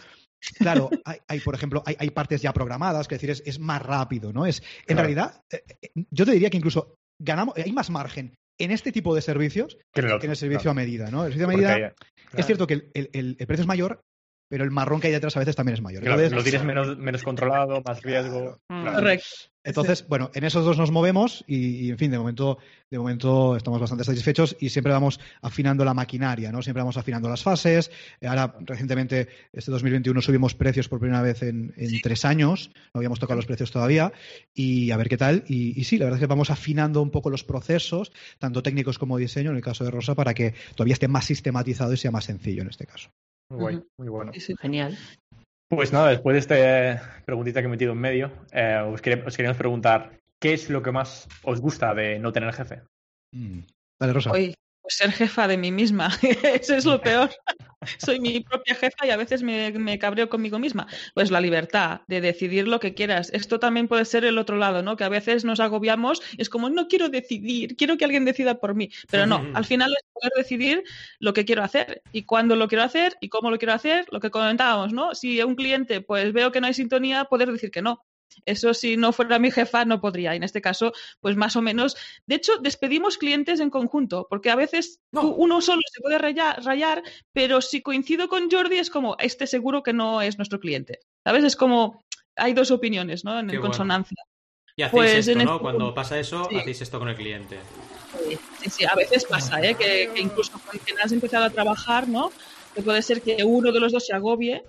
Claro, hay, por ejemplo, hay, partes ya programadas, que decir, es, más rápido, ¿no? Es, en realidad, eh, eh, yo te diría que incluso ganamos, hay más margen en este tipo de servicios que en el, servicio a medida, ¿no? El servicio a medida, es cierto que el, precio es mayor, pero el marrón que hay detrás a veces también es mayor. lo tienes menos, menos controlado, más riesgo. Correcto. Entonces, bueno, en esos dos nos movemos y, en fin, de momento, de momento estamos bastante satisfechos y siempre vamos afinando la maquinaria, ¿no? Siempre vamos afinando las fases. Ahora, recientemente, este 2021 subimos precios por primera vez en, tres años, no habíamos tocado los precios todavía y a ver qué tal. Y, y, sí, la verdad es que vamos afinando un poco los procesos, tanto técnicos como diseño, en el caso de Rosa, para que todavía esté más sistematizado y sea más sencillo en este caso. Muy, muy bueno. Genial. Pues nada, después de esta preguntita que he metido en medio, eh, os, queríamos preguntar, ¿qué es lo que más os gusta de no tener jefe? Mm. Dale, Rosa. Pues Pues ser jefa de mí misma, eso es lo peor. Soy mi propia jefa y a veces me, me, cabreo conmigo misma. Pues la libertad de decidir lo que quieras. Esto también puede ser el otro lado, ¿no? Que a veces nos agobiamos es como, no quiero decidir, quiero que alguien decida por mí. Pero no, al final es poder decidir lo que quiero hacer y cuándo lo quiero hacer y cómo lo quiero hacer, lo que comentábamos, ¿no? Si un cliente, pues veo que no hay sintonía, poder decir que no. Eso si no fuera mi jefa no podría. En este caso, pues más o menos. De hecho, despedimos clientes en conjunto, porque a veces uno solo se puede rayar, pero si coincido con Jordi es como, este seguro que no es nuestro cliente. ¿Sabes? Es como, hay dos opiniones, ¿no? En, consonancia. Y hacéis pues esto, ¿no? Este Cuando pasa eso, hacéis esto con el cliente. Sí, sí, a veces pasa, ¿eh? Que, incluso cuando has empezado a trabajar, ¿no? Que puede ser que uno de los dos se agobie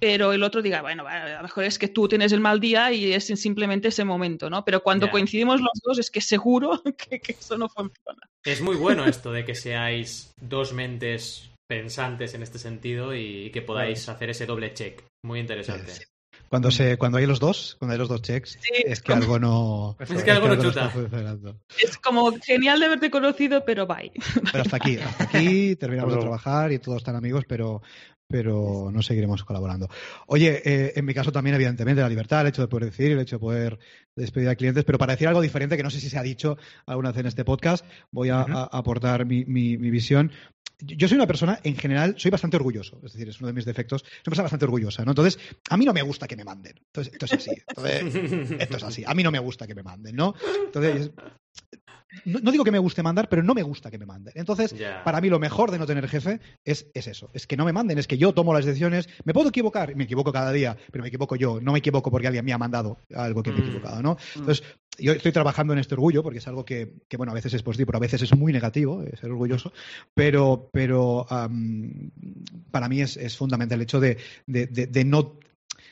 pero el otro diga, bueno, a lo mejor es que tú tienes el mal día y es simplemente ese momento, ¿no? Pero cuando coincidimos los dos es que seguro que, eso no funciona. Es muy bueno esto de que seáis dos mentes pensantes en este sentido y que podáis hacer ese doble check. Muy interesante. Cuando, se, cuando hay los dos, cuando hay los dos checks, es que algo no. Es que algo no chuta. Es como genial de haberte conocido, pero bye. Pero hasta aquí, hasta aquí terminamos de trabajar y todos están amigos, pero pero no seguiremos colaborando. Oye, eh, en mi caso también, evidentemente, la libertad, el hecho de poder decir, el hecho de poder despedir a clientes, pero para decir algo diferente, que no sé si se ha dicho alguna vez en este podcast, voy a, aportar mi, visión yo soy una persona, en general, soy bastante orgulloso. Es decir, es uno de mis defectos. Soy una persona bastante orgullosa, ¿no? Entonces, a mí no me gusta que me manden. Entonces, esto es así. esto es así. A mí no me gusta que me manden, ¿no? Entonces, no, digo que me guste mandar, pero no me gusta que me manden. Entonces, para mí lo mejor de no tener jefe es, eso, es que no me manden, es que yo tomo las decisiones, me puedo equivocar, me equivoco cada día, pero me equivoco yo, no me equivoco porque alguien me ha mandado algo que me he mm. equivocado, ¿no? Mm. Entonces, yo estoy trabajando en este orgullo porque es algo que, bueno, a veces es positivo, pero a veces es muy negativo, eh, ser orgulloso, pero, pero para mí es, fundamental el hecho de, de no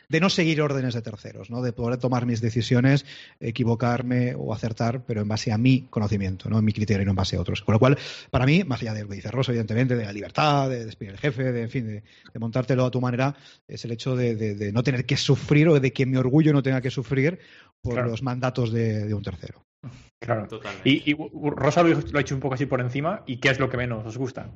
de no seguir órdenes de terceros, ¿no? de poder tomar mis decisiones, equivocarme o acertar, pero en base a mi conocimiento, no en mi criterio y no en base a otros. Con lo cual, para mí, más allá de lo que dice Rosa, evidentemente, de la libertad, de despedir al jefe, de, en fin, de, montártelo a tu manera, es el hecho de, no tener que sufrir o de que mi orgullo no tenga que sufrir por los mandatos de, un tercero. Claro. Y, Rosa lo, lo ha hecho un poco así por encima. ¿Y qué es lo que menos os gusta?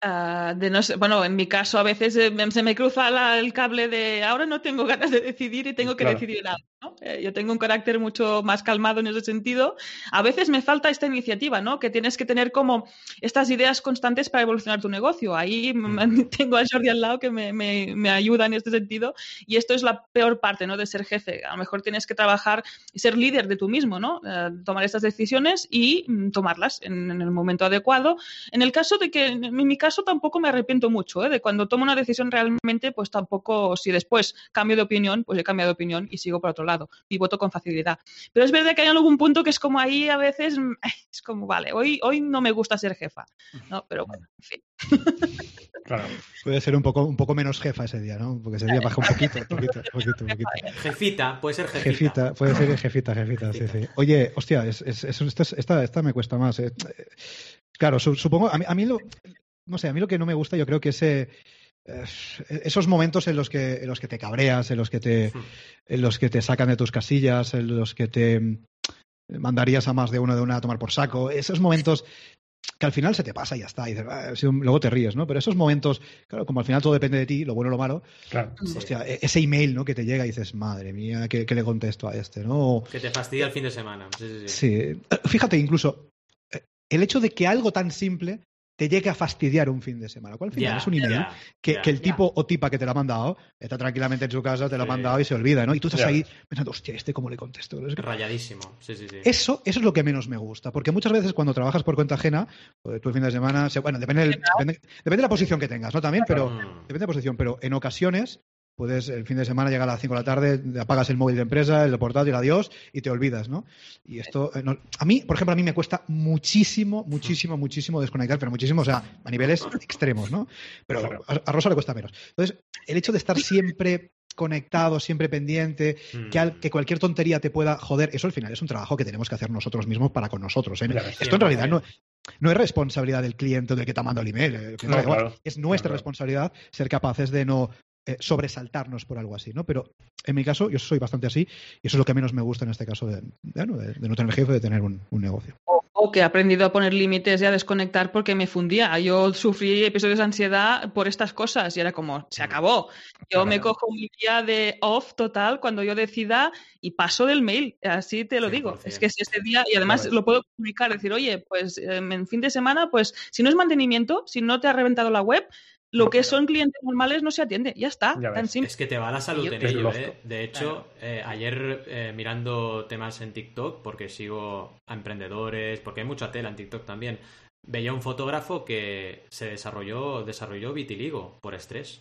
Ah, de no bueno, en mi caso a veces eh, se me cruza el cable de ahora no tengo ganas de decidir y tengo que decidir algo. Eh, yo tengo un carácter mucho más calmado en ese sentido. A veces me falta esta iniciativa, ¿no? Que tienes que tener como estas ideas constantes para evolucionar tu negocio. Ahí mm. tengo a Jordi al lado que me, me, ayuda en este sentido. Y esto es la peor parte, ¿no? De ser jefe. A lo mejor tienes que trabajar y ser líder de tú mismo, ¿no? Eh, tomar estas decisiones y mm, tomarlas en, el momento adecuado. En el caso de que, en mi caso, tampoco me arrepiento mucho, ¿eh? De cuando tomo una decisión realmente, pues tampoco, si después cambio de opinión, pues he cambiado de opinión y sigo por otro lado y voto con facilidad. Pero es verdad que hay algún punto que es como ahí a veces, mm, es como, vale, hoy, hoy no me gusta ser jefa, ¿no? Pero bueno, en fin. Claro. Puede ser un poco, un poco menos jefa ese día, ¿no? Porque ese día baja un poquito, poquito, poquito, poquito. Jefita, puede ser jefita. Jefita, puede ser jefita, jefita, sí, sí. Oye, hostia, es, es, esta, esta, me cuesta más. Eh. Claro, supongo, a mí, a mí lo, no sé, a mí lo que no me gusta yo creo que ese esos momentos en los que en los que te cabreas, en los que te en los que te sacan de tus casillas, en los que te mandarías a más de uno de una a tomar por saco, esos momentos que al final se te pasa y ya está, y ah, luego te ríes, ¿no? Pero esos momentos, claro, como al final todo depende de ti, lo bueno o lo malo, hostia, e-, ese email, ¿no? Que te llega y dices, madre mía, ¿qué, le contesto a este, no? Que te fastidia el fin de semana. sí. Fíjate, incluso, eh, el hecho de que algo tan simple te llegue a fastidiar un fin de semana. ¿Cuál final es un email que, el tipo o tipa que te lo ha mandado está tranquilamente en su casa, te lo ha mandado y se olvida, ¿no? Y tú estás ahí pensando, hostia, ¿este cómo le contesto? Rayadísimo. Sí, sí, sí. Eso, eso es lo que menos me gusta, porque muchas veces cuando trabajas por cuenta ajena, pues, tú el fin de semana, bueno, depende, depende, de la posición que tengas, ¿no? También, pero depende de la posición, pero en ocasiones puedes el fin de semana llegar a las 5 de la tarde, apagas el móvil de empresa, el portátil, adiós, y te olvidas, ¿no? Y esto, eh, a mí, por ejemplo, a mí me cuesta muchísimo, muchísimo, muchísimo desconectar, pero muchísimo, o sea, a niveles extremos, ¿no? Pero a, Rosa le cuesta menos. Entonces, el hecho de estar siempre conectado, siempre pendiente, que, mm. que, cualquier tontería te pueda joder, eso al final es un trabajo que tenemos que hacer nosotros mismos para con nosotros. ¿eh? Esto en realidad no, no, es responsabilidad del cliente de que te manda el email. Eh, es nuestra responsabilidad ser capaces de no eh, sobresaltarnos por algo así, ¿no? Pero en mi caso, yo soy bastante así, y eso es lo que menos me gusta en este caso de, no tener jefe, de tener un, negocio. O, o que he aprendido a poner límites y a desconectar porque me fundía. Yo sufrí episodios de ansiedad por estas cosas y era como, se acabó. Yo me cojo un día de off total cuando yo decida y paso del mail, así te lo digo. Es que es ese día y además lo puedo comunicar, decir, oye, pues em, en fin de semana, pues si no es mantenimiento, si no te ha reventado la web, lo que son clientes normales no se atiende, ya está. es que te va la salud en ello. ¿eh? De hecho, eh, ayer eh, mirando temas en TikTok, porque sigo a emprendedores, porque hay mucha tela en TikTok también, veía un fotógrafo que se desarrolló, desarrolló vitiligo por estrés.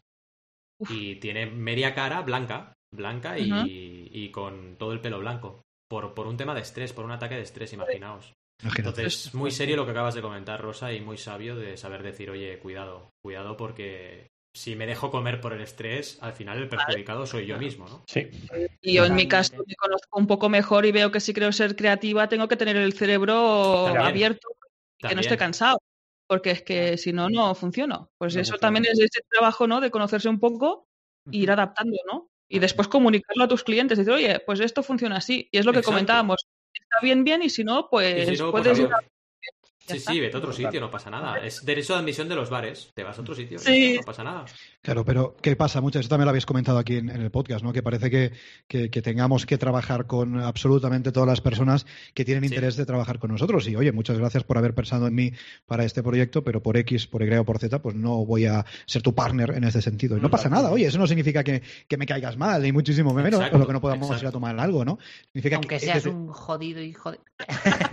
Y tiene media cara blanca, blanca y, con todo el pelo blanco. Por, por un tema de estrés, por un ataque de estrés, imaginaos. Entonces, muy serio lo que acabas de comentar, Rosa, y muy sabio de saber decir, oye, cuidado, cuidado porque si me dejo comer por el estrés, al final el perjudicado soy yo mismo, ¿no? Sí. Y yo en mi caso me conozco un poco mejor y veo que si quiero ser creativa tengo que tener el cerebro abierto y que no esté cansado, porque es que si no, no funciona. Pues eso también es ese trabajo, ¿no? De conocerse un poco e ir adaptando, ¿no? Y después comunicarlo a tus clientes, decir, oye, pues esto funciona así. Y es lo que comentábamos, está bien, bien, y si no, pues, puedes ir a Sí, sí, vete a otro sitio, no pasa nada. Es derecho de admisión de los bares. Te vas a otro sitio, sí. no pasa nada. Claro, pero ¿qué pasa? Muchas veces también lo habéis comentado aquí en, el podcast, ¿no? Que parece que, que, tengamos que trabajar con absolutamente todas las personas que tienen interés de trabajar con nosotros. Y oye, muchas gracias por haber pensado en mí para este proyecto, pero por X, por Y o por Z, pues no voy a ser tu partner en este sentido. Y no pasa nada, oye, eso no significa que, me caigas mal, ni muchísimo menos, o lo que no podamos ir a tomar algo, ¿no? Significa Aunque seas un jodido hijo de.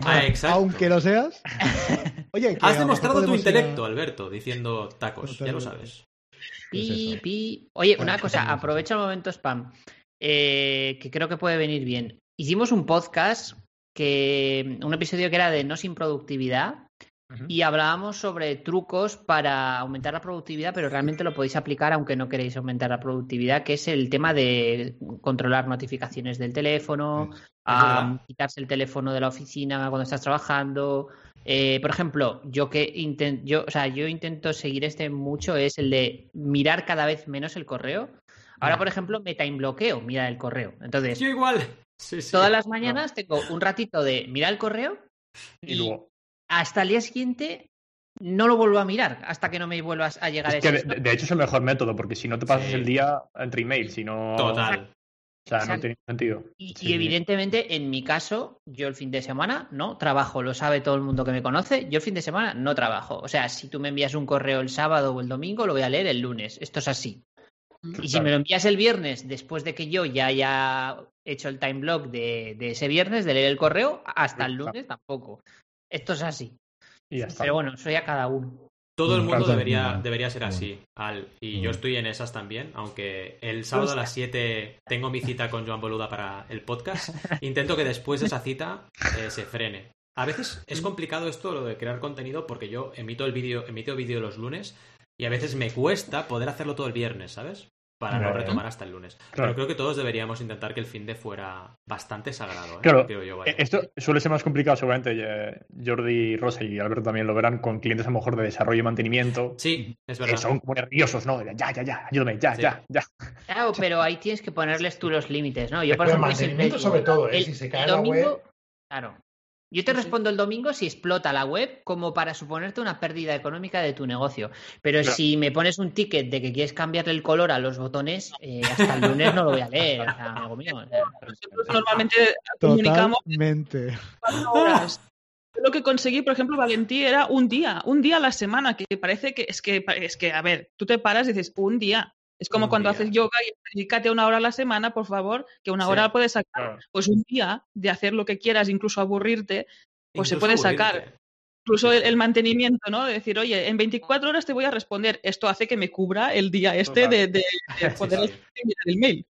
Ah, Aunque lo seas. Oye, Has demostrado tu intelecto, Alberto, diciendo tacos, ya lo sabes. Pi, Oye, una cosa, aprovecha el momento spam, eh, que creo que puede venir bien. Hicimos un podcast, que un episodio que era de no sin productividad, y hablábamos sobre trucos para aumentar la productividad, pero realmente lo podéis aplicar aunque no queréis aumentar la productividad, que es el tema de controlar notificaciones del teléfono, quitarse el teléfono de la oficina cuando estás trabajando, eh, por ejemplo, yo que intento, yo, o sea, yo intento seguir este mucho es el de mirar cada vez menos el correo. Ahora, por ejemplo, me time bloqueo, mira el correo. Entonces, yo igual. Todas las mañanas tengo un ratito de mirar el correo y, luego hasta el día siguiente no lo vuelvo a mirar hasta que no me vuelvas a llegar es que de, hecho es el mejor método porque si no te pasas el día entre email, si no Total. O sea, no tiene sentido. Y, evidentemente, en mi caso, yo el fin de semana no trabajo, lo sabe todo el mundo que me conoce, yo el fin de semana no trabajo. O sea, si tú me envías un correo el sábado o el domingo, lo voy a leer el lunes. Esto es así. Y si me lo envías el viernes, después de que yo ya haya hecho el time block de, ese viernes, de leer el correo, hasta el lunes tampoco. Esto es así. Pero bueno, soy a cada uno. Todo el mundo debería, debería ser así, Al. Y yo estoy en esas también, aunque el sábado a las 7 tengo mi cita con Joan Boluda para el podcast. Intento que después de esa cita eh, se frene. A veces es complicado esto, lo de crear contenido, porque yo emito el vídeo, emito vídeo los lunes y a veces me cuesta poder hacerlo todo el viernes, ¿sabes? Para no retomar hasta el lunes. Pero creo que todos deberíamos intentar que el fin de fuera bastante sagrado. ¿eh? Claro, e-, esto suele ser más complicado seguramente. Eh, Jordi, Rosa y Alberto también lo verán con clientes a lo mejor de desarrollo y mantenimiento. Sí, es verdad. Que son como nerviosos, ¿no? Ya, ya, ya, ayúdame, ya, ya, ya. Claro, pero ahí tienes que ponerles tú los límites, ¿no? Yo, por ejemplo, mantenimiento sobre todo, ¿eh? si se cae la web... Claro, yo te respondo el domingo si explota la web como para suponerte una pérdida económica de tu negocio. Pero si me pones un ticket de que quieres cambiarle el color a los botones, eh, hasta el lunes no lo voy a leer. O sea, amigo mío. Normalmente comunicamos horas. Lo que conseguí, por ejemplo, Valentí, era un día, un día a la semana, que parece que es que, es que, a ver, tú te paras y dices, un día, es como cuando haces yoga y dedícate una hora a la semana, por favor, que una hora puedes sacar. Pues un día de hacer lo que quieras, incluso aburrirte, pues se puede sacar. Incluso el, mantenimiento, ¿no? De decir, oye, en 24 horas te voy a responder. Esto hace que me cubra el día este de, de, poder enviar el mail.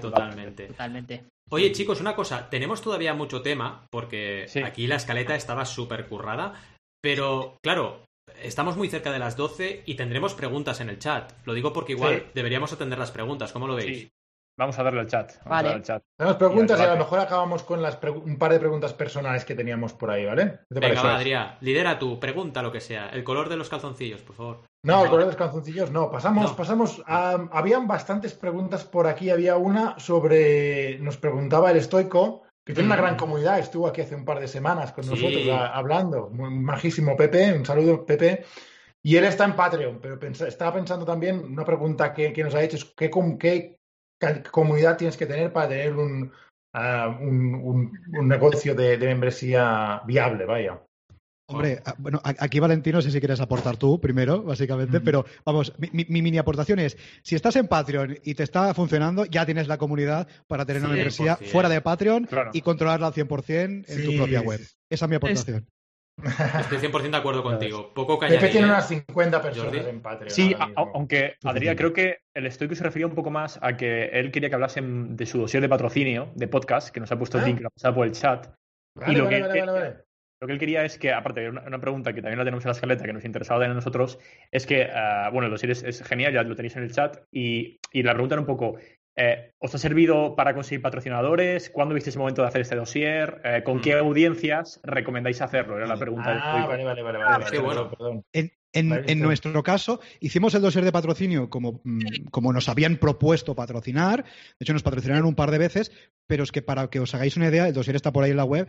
totalmente. totalmente. Oye, chicos, una cosa. Tenemos todavía mucho tema, porque aquí la escaleta estaba súper currada. Pero, claro, estamos muy cerca de las 12 y tendremos preguntas en el chat. Lo digo porque igual deberíamos atender las preguntas. ¿Cómo lo veis? Vamos a darle al chat. vale. Tenemos preguntas y, a lo mejor acabamos con las un par de preguntas personales que teníamos por ahí, ¿vale? Venga, Adrián, lidera tu pregunta, lo que sea. El color de los calzoncillos, por favor. No, el color de los calzoncillos no. Pasamos, pasamos. A, habían bastantes preguntas por aquí. Había una sobre. Nos preguntaba el estoico que tiene una gran comunidad. Estuvo aquí hace un par de semanas con nosotros hablando. Muy majísimo Pepe, un saludo Pepe. Y él está en Patreon, pero estaba pensando también, una pregunta que, nos ha hecho es ¿qué, qué comunidad tienes que tener para tener un, ah, un, negocio de, membresía viable, vaya. Hombre, ah, bueno, aquí Valentino, no sé si quieres aportar tú primero, básicamente, pero vamos, mi, mini aportación es, si estás en Patreon y te está funcionando, ya tienes la comunidad para tener una membresía fuera de Patreon y controlarla al 100% en tu propia web. Esa es mi aportación. Estoy 100% de acuerdo contigo. Poco que Pepe tiene unas 50 personas en Patreon. Sí, aunque Adrián, creo que el estoico se refería un poco más a que él quería que hablasen de su dossier de patrocinio de podcast, que nos ha puesto el ah. link por el chat. y lo, que, lo que él quería es que, aparte, una, una pregunta que también la tenemos en la escaleta que nos interesaba de nosotros, es que, ah, bueno, el dossier es, genial, ya lo tenéis en el chat, y, y la pregunta era un poco, eh, ¿Os ha servido para conseguir patrocinadores? ¿Cuándo viste ese momento de hacer este dossier? Eh, ¿Con qué mm. audiencias recomendáis hacerlo? Era la pregunta. Ah, vale, vale, vale. vale, ah, bueno. Perdón. En, nuestro caso, hicimos el dossier de patrocinio como, mm, como, nos habían propuesto patrocinar. De hecho, nos patrocinaron un par de veces, pero es que para que os hagáis una idea, el dossier está por ahí en la web,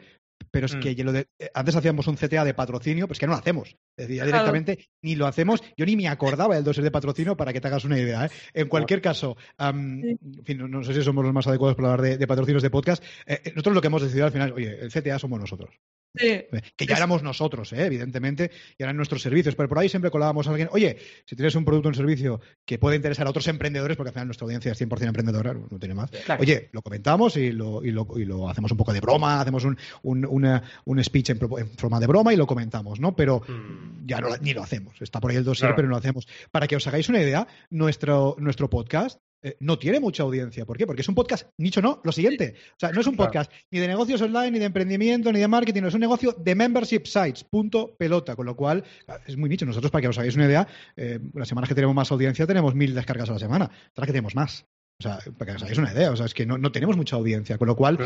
pero es mm. que lo de, eh, antes hacíamos un CTA de patrocinio, pues que no lo hacemos. Decía directamente, ni lo hacemos. Yo ni me acordaba del dossier de patrocinio para que te hagas una idea. ¿eh? En cualquier caso, en fin, no, sé si somos los más adecuados para hablar de, patrocinios de podcast. Eh, nosotros lo que hemos decidido al final, oye, el CTA somos nosotros. Que ya éramos nosotros, ¿eh? evidentemente, y eran nuestros servicios. Pero por ahí siempre colábamos a alguien, oye, si tienes un producto o un servicio que puede interesar a otros emprendedores, porque al final nuestra audiencia es 100% emprendedora, no tiene más. Oye, lo comentamos y lo, y lo, y, lo, hacemos un poco de broma, hacemos un, un, un speech en, forma de broma y lo comentamos, ¿no? Pero mm. ya no, ni lo hacemos. Está por ahí el dossier, pero no lo hacemos. Para que os hagáis una idea, nuestro, nuestro podcast eh, no tiene mucha audiencia. ¿Por qué? Porque es un podcast nicho, no, lo siguiente. O sea, no es un podcast ni de negocios online, ni de emprendimiento, ni de marketing, es un negocio de membership sites, punto pelota. Con lo cual, es muy nicho. Nosotros, para que os hagáis una idea, eh, las semanas que tenemos más audiencia tenemos mil descargas a la semana. Otras que tenemos más. O sea, para que os hagáis una idea, o sea, es que no, tenemos mucha audiencia, con lo cual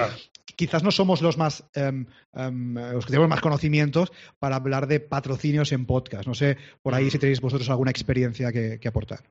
quizás no somos los más em, los que tenemos más conocimientos para hablar de patrocinios en podcast. No sé por ahí mm. si tenéis vosotros alguna experiencia que aportar.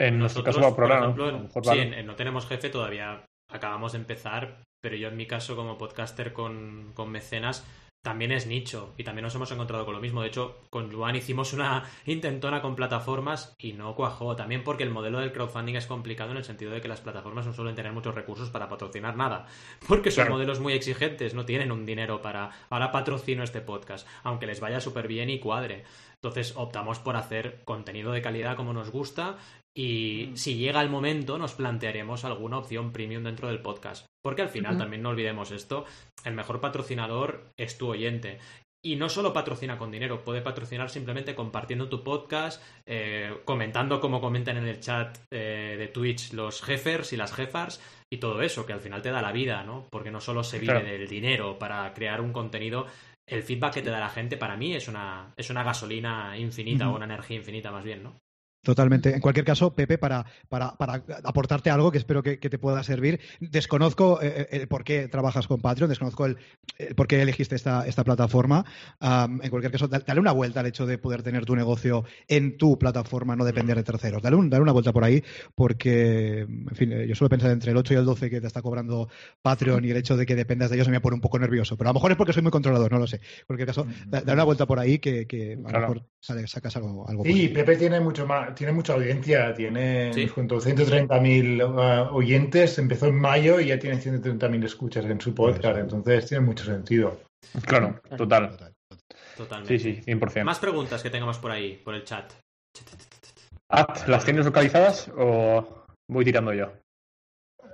En nuestro caso, por ejemplo, sí, en, No Tenemos Jefe todavía acabamos de empezar, pero yo en mi caso como podcaster con, con mecenas también es nicho y también nos hemos encontrado con lo mismo. De hecho, con Juan hicimos una intentona con plataformas y no cuajó. También porque el modelo del crowdfunding es complicado en el sentido de que las plataformas no suelen tener muchos recursos para patrocinar nada. Porque son modelos muy exigentes, no tienen un dinero para ahora patrocino este podcast, aunque les vaya súper bien y cuadre. Entonces optamos por hacer contenido de calidad como nos gusta y mm. si llega el momento nos plantearemos alguna opción premium dentro del podcast. Porque al final, también no olvidemos esto, el mejor patrocinador es tu oyente. Y no solo patrocina con dinero, puede patrocinar simplemente compartiendo tu podcast, eh, comentando como comentan en el chat eh, de Twitch los jefers y las jefars y todo eso, que al final te da la vida, ¿no? Porque no solo se vive del dinero para crear un contenido, el feedback que te da la gente para mí es una, es una gasolina infinita o una energía infinita más bien, ¿no? Totalmente. En cualquier caso, Pepe, para, para, para aportarte algo que espero que, te pueda servir, desconozco eh, eh, el por qué trabajas con Patreon, desconozco el, por qué elegiste esta, esta plataforma. en cualquier caso, dale una vuelta al hecho de poder tener tu negocio en tu plataforma, no depender de terceros. Dale, un, dale una vuelta por ahí, porque, en fin, yo suelo pensar entre el 8 y el 12 que te está cobrando Patreon y el hecho de que dependas de ellos me pone un poco nervioso. Pero a lo mejor es porque soy muy controlador, no lo sé. En cualquier caso, dale una vuelta por ahí que, que a lo mejor sacas algo, algo Sí, Pepe tiene mucho más tiene mucha audiencia, tiene ¿Sí? 130.000 uh, oyentes, empezó en mayo y ya tiene 130.000 escuchas en su podcast, entonces tiene mucho sentido. Claro, total. Totalmente. Sí, sí, 100%. Más preguntas que tengamos por ahí, por el chat. ¿Las tienes localizadas o voy tirando yo?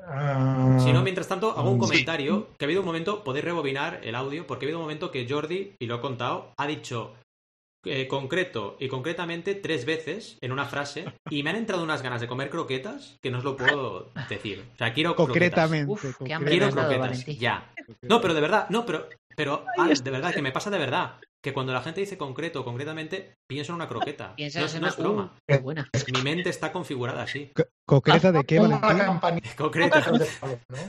Ah, si no, mientras tanto, hago un comentario. Que ha habido un momento, podéis rebobinar el audio, porque ha habido un momento que Jordi, y lo he contado, ha dicho eh, concreto y concretamente tres veces en una frase y me han entrado unas ganas de comer croquetas que no os lo puedo decir. O sea, quiero concretamente. Uf, quiero croquetas, ya. No, pero de verdad, no, pero, pero de verdad, que me pasa de verdad. Que cuando la gente dice concreto o concretamente, pienso en una croqueta. no, es, broma. Mi mente está configurada así. ¿Concreta de qué, Concreta.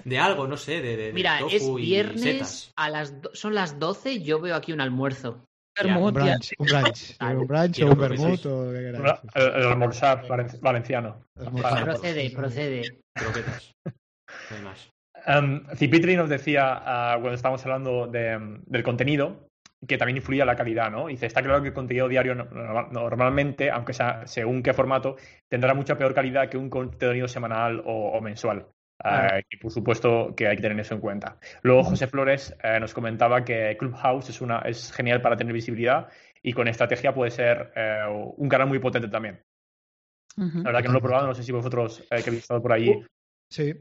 De algo, no sé, de, de Mira, es viernes, a las son las 12 yo veo aquí un almuerzo un brunch, un brunch, un brunch o un vermut o el, almorzar valenciano. Procede, procede. Croquetas. No hay más. Um, Cipitri nos decía uh, cuando estábamos hablando de, del contenido que también influía la calidad, ¿no? Dice, está claro que el contenido diario normalmente, aunque sea según qué formato, tendrá mucha peor calidad que un contenido semanal o, mensual. Uh, y por supuesto que hay que tener eso en cuenta. Luego José Flores uh, nos comentaba que Clubhouse es, una, es genial para tener visibilidad y con estrategia puede ser uh, un canal muy potente también. La verdad que no lo he probado, no sé si vosotros que habéis estado por ahí. Sí,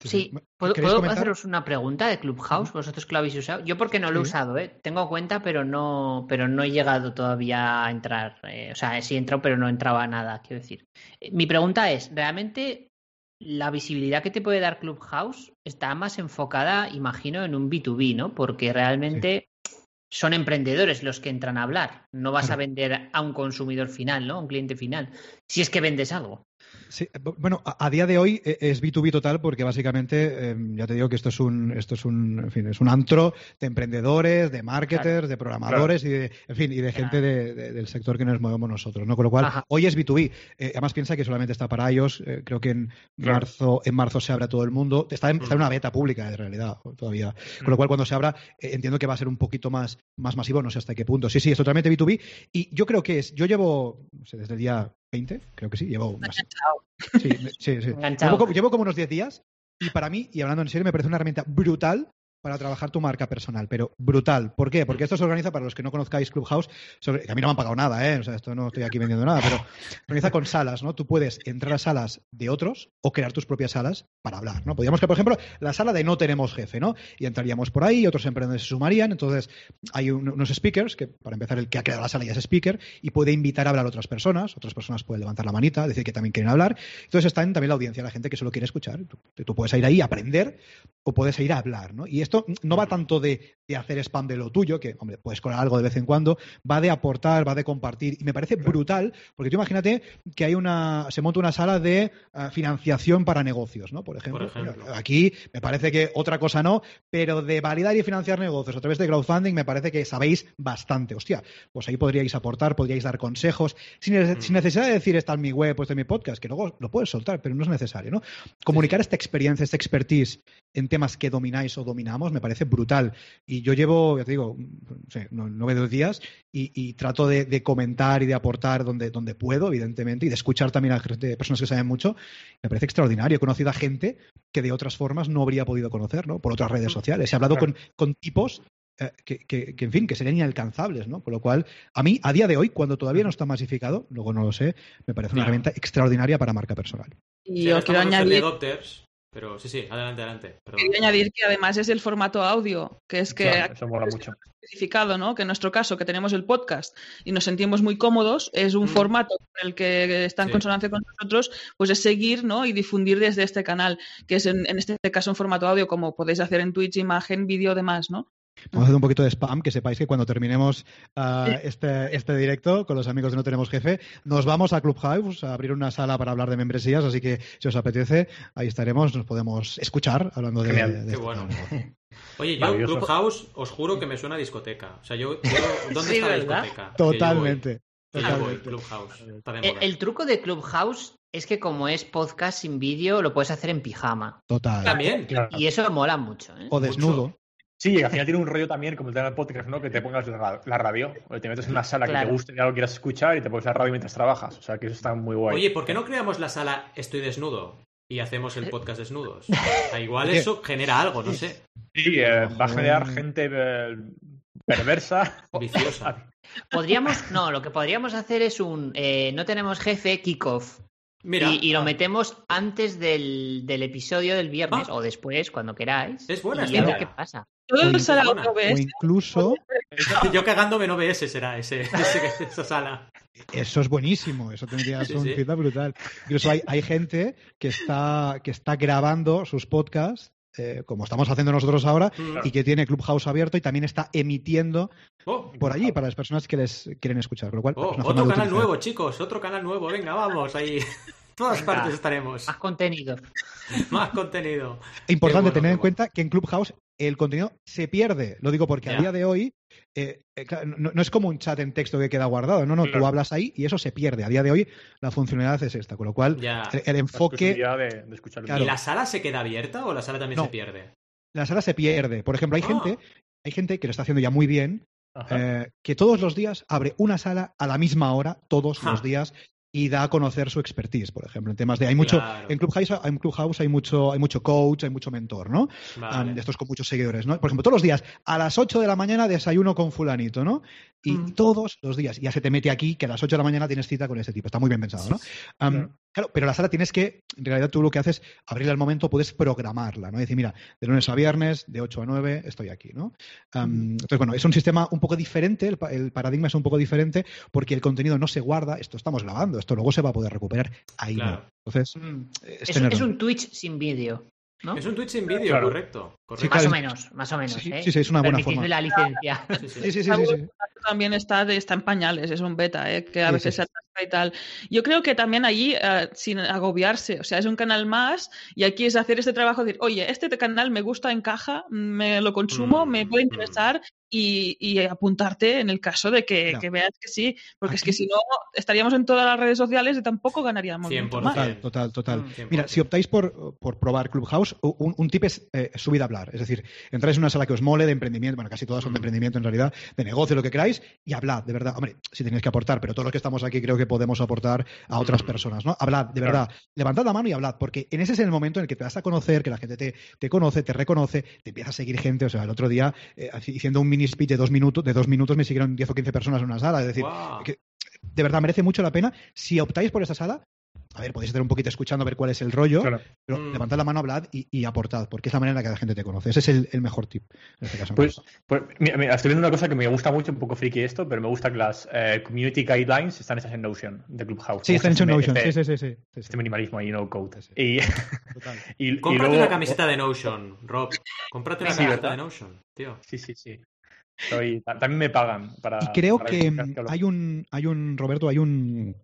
Sí, ¿puedo, haceros una pregunta de Clubhouse? ¿Vosotros que lo habéis usado? Yo porque no lo he usado, ¿eh? Tengo cuenta, pero no, pero no he llegado todavía a entrar. Eh, o sea, sí he entrado, pero no entraba a nada, quiero decir. Eh, mi pregunta es, ¿realmente la visibilidad que te puede dar Clubhouse está más enfocada, imagino, en un B2B, ¿no? Porque realmente son emprendedores los que entran a hablar. No vas a vender a un consumidor final, ¿no? A un cliente final. Si es que vendes algo. Sí, bueno, a, día de hoy e, es B2B total porque básicamente, em, ya te digo que esto es un, esto es un, en fin, es un antro de emprendedores, de marketers, de programadores y de, en fin, y de gente del sector que nos movemos nosotros, ¿no? Con lo cual, hoy es B2B. Eh, además piensa que solamente está para ellos. Eh, creo que en marzo, en marzo se abre a todo el mundo. Está en, una beta pública, en realidad, todavía. Con lo cual, cuando se abra, eh, entiendo que va a ser un poquito más, más masivo, no sé hasta qué punto. Sí, sí, es totalmente B2B. Y yo creo que es, yo llevo, no sé, desde el día 20, creo que sí, llevo Sí, sí, sí. Llevo, llevo, como unos 10 días y para mí, y hablando en serio, me parece una herramienta brutal para trabajar tu marca personal, pero brutal. ¿Por qué? Porque esto se organiza, para los que no conozcáis Clubhouse, sobre, que a mí no me han pagado nada, ¿eh? O sea, esto no estoy aquí vendiendo nada, pero organiza con salas, ¿no? Tú puedes entrar a salas de otros o crear tus propias salas para hablar, ¿no? Podríamos que, por ejemplo, la sala de no tenemos jefe, ¿no? Y entraríamos por ahí, otros emprendedores se sumarían, entonces hay unos speakers, que para empezar el que ha creado la sala ya es speaker, y puede invitar a hablar a otras personas, otras personas pueden levantar la manita, decir que también quieren hablar, entonces está en también la audiencia, la gente que solo quiere escuchar, tú, tú puedes ir ahí a aprender o puedes ir a hablar, ¿no? Y esto no va tanto de, hacer spam de lo tuyo, que, hombre, puedes colar algo de vez en cuando, va de aportar, va de compartir. Y me parece brutal, porque tú imagínate que hay una, se monta una sala de ah, financiación para negocios, ¿no? Por ejemplo. Aquí me parece que otra cosa no, pero de validar y financiar negocios a través de crowdfunding me parece que sabéis bastante. Hostia, pues ahí podríais aportar, podríais dar consejos, sin, mm. necesidad de decir está en mi web, pues en mi podcast, que luego lo puedes soltar, pero no es necesario, ¿no? Comunicar esta experiencia, esta expertise en temas que domináis o dominamos me parece brutal. Y yo llevo, ya te digo, nueve dos días y, trato de, comentar y de aportar donde, donde puedo, evidentemente, y de escuchar también a personas que saben mucho. Me parece extraordinario. He conocido a gente que de otras formas no habría podido conocer, ¿no? Por otras redes sociales. He hablado con, con tipos eh, que, que, en fin, que serían inalcanzables, ¿no? Con lo cual, a mí, a día de hoy, cuando todavía no está masificado, luego no lo sé, me parece una herramienta extraordinaria para marca personal. Y os quiero añadir... Pero sí, sí, adelante, adelante. Quería añadir que además es el formato audio, que es que eso, mola mucho. especificado, ¿no? Que en nuestro caso, que tenemos el podcast y nos sentimos muy cómodos, es un mm. formato el que está en consonancia con nosotros, pues es seguir, ¿no? Y difundir desde este canal, que es en, en, este caso un formato audio, como podéis hacer en Twitch, imagen, vídeo, demás, ¿no? Vamos a hacer un poquito de spam, que sepáis que cuando terminemos uh, este, este directo con los amigos de No Tenemos Jefe, nos vamos a Clubhouse a abrir una sala para hablar de membresías, así que si os apetece, ahí estaremos, nos podemos escuchar hablando de... de Qué bueno. Oye, yo Clubhouse os juro que me suena a discoteca. O sea, yo, ¿dónde está la discoteca? Totalmente. Clubhouse. El, el, truco de Clubhouse es que como es podcast sin vídeo, lo puedes hacer en pijama. Total. También. Y eso mola mucho. ¿eh? O desnudo. Sí, al final tiene un rollo también, como el tema del podcast, ¿no? Que te pongas la, radio, o te metes en una sala que te guste y algo quieras escuchar y te pones la radio mientras trabajas. O sea, que eso está muy guay. Oye, ¿por qué no creamos la sala Estoy desnudo? Y hacemos el podcast desnudos. igual eso genera algo, no sé. Sí, eh, va a generar gente eh, perversa. Viciosa. Podríamos, no, lo que podríamos hacer es un eh, no tenemos jefe kickoff. Mira, y, lo metemos antes del, del episodio del viernes ah. o después, cuando queráis. Es buena, y a ver qué pasa. Todo será O incluso. Yo cagándome en OBS será ese, esa sala. Eso es buenísimo, eso tendría sí, un sí. brutal. Incluso hay, hay gente que está, que está grabando sus podcasts eh, como estamos haciendo nosotros ahora, y que tiene Clubhouse abierto y también está emitiendo oh, por allí para las personas que les quieren escuchar. Lo cual, oh, otro canal nuevo, chicos, otro canal nuevo. Venga, vamos, ahí. Todas partes estaremos. Más contenido. Más contenido. Importante tener en cuenta que en Clubhouse el contenido se pierde. Lo digo porque a día de hoy eh, eh, no, es como un chat en texto que queda guardado, no, no, tú hablas ahí y eso se pierde. A día de hoy la funcionalidad es esta, con lo cual el, enfoque... ¿Y la sala se queda abierta o la sala también se pierde? La sala se pierde. Por ejemplo, hay ah. gente, hay gente que lo está haciendo ya muy bien, eh, que todos los días abre una sala a la misma hora, todos los días, y da a conocer su expertise, por ejemplo, en temas de hay mucho en Clubhouse, en Clubhouse hay mucho hay mucho coach, hay mucho mentor, ¿no? de estos con muchos seguidores, ¿no? Por ejemplo, todos los días a las 8 de la mañana desayuno con fulanito, ¿no? Y mm. todos los días ya se te mete aquí que a las 8 de la mañana tienes cita con ese tipo. Está muy bien pensado, ¿no? claro. Pero la sala tienes que en realidad tú lo que haces abrirle al momento puedes programarla, ¿no? decir, mira, de lunes a viernes, de 8 a 9 estoy aquí, ¿no? Entonces, bueno, es un sistema un poco diferente, el, el paradigma es un poco diferente porque el contenido no se guarda, esto estamos grabando esto luego se va a poder recuperar ahí no. Entonces, mm. es, un Twitch sin vídeo. ¿No? Es un Twitch sin vídeo, correcto. más o menos, más o menos. Sí, ¿eh? sí, es una buena forma. la licencia. Sí, sí, sí. También está, está en pañales, es un beta, ¿eh? que a veces se atasca y tal. Yo creo que también allí, eh, sin agobiarse, o sea, es un canal más y aquí es hacer este trabajo de decir, oye, este canal me gusta, encaja, me lo consumo, mm, me puede mm. interesar y, apuntarte en el caso de que, veas que sí, porque es que si no estaríamos en todas las redes sociales y tampoco ganaríamos 100%. Total, total, total. Mm. Mira, si optáis por, por probar Clubhouse, un, tip es eh, subir a hablar. Es decir, entráis en una sala que os mole de emprendimiento, bueno, casi todas son de emprendimiento en realidad, de negocio, lo que queráis, y hablad, de verdad. Hombre, si tenéis que aportar, pero todos los que estamos aquí creo que podemos aportar a otras personas, ¿no? Hablad, de verdad. Levantad la mano y hablad, porque en ese es el momento en el que te vas a conocer, que la gente te, te conoce, te reconoce, te empieza a seguir gente. O sea, el otro día, eh, haciendo un mini speech de dos minutos, de dos minutos me siguieron 10 o 15 personas en una sala. Es decir, que de verdad merece mucho la pena. Si optáis por esa sala, a ver, podéis estar un poquito escuchando a ver cuál es el rollo, pero mm. levantad la mano, hablad y, aportad, porque es la manera en la que la gente te conoce. Ese es el, mejor tip en este caso. Pues, pues mira, estoy viendo una cosa que me gusta mucho, un poco friki esto, pero me gusta que las eh, community guidelines están hechas en Notion de Clubhouse. Sí, están hechas en Notion, sí, sí, sí, sí, Este minimalismo ahí, no code. Y, y, Cómprate una camiseta de Notion, Rob. Cómprate una camiseta de Notion, tío. Sí, sí, sí. también me pagan para. Y creo que hay un, hay un, Roberto, hay un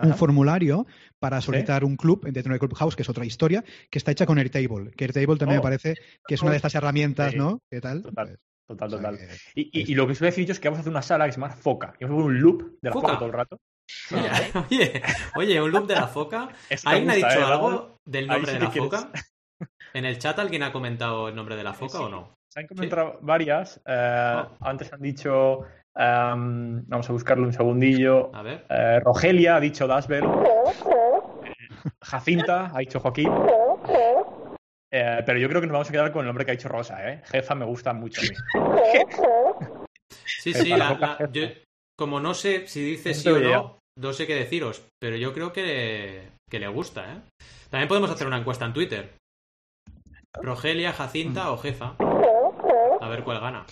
un formulario para solicitar un club dentro del Clubhouse, que es otra historia, que está hecha con Airtable. Que Airtable también me oh. parece que es una de estas herramientas, ¿no? ¿Qué tal? Total. Pues, total, total. Y, lo que suele decir yo es que vamos a hacer una sala que se llama Foca. Y vamos a poner un loop de la foca, todo el rato. oye, oye, un loop de la foca. ¿Alguien ha dicho ¿eh? algo del nombre de la foca? ¿En el chat alguien ha comentado el nombre de la foca o no? Se han comentado varias. Eh, oh. Antes han dicho vamos a buscarlo un segundillo. A ver. Eh, Rogelia ha dicho Dasbel. Jacinta ha dicho Joaquín. Eh, pero yo creo que nos vamos a quedar con el nombre que ha dicho Rosa, ¿eh? Jefa me gusta mucho a mí. Sí, sí, yo, como no sé si dice sí o no, no sé qué deciros, pero yo creo que, que le gusta, ¿eh? También podemos hacer una encuesta en Twitter. Rogelia, Jacinta o Jefa. A ver cuál gana.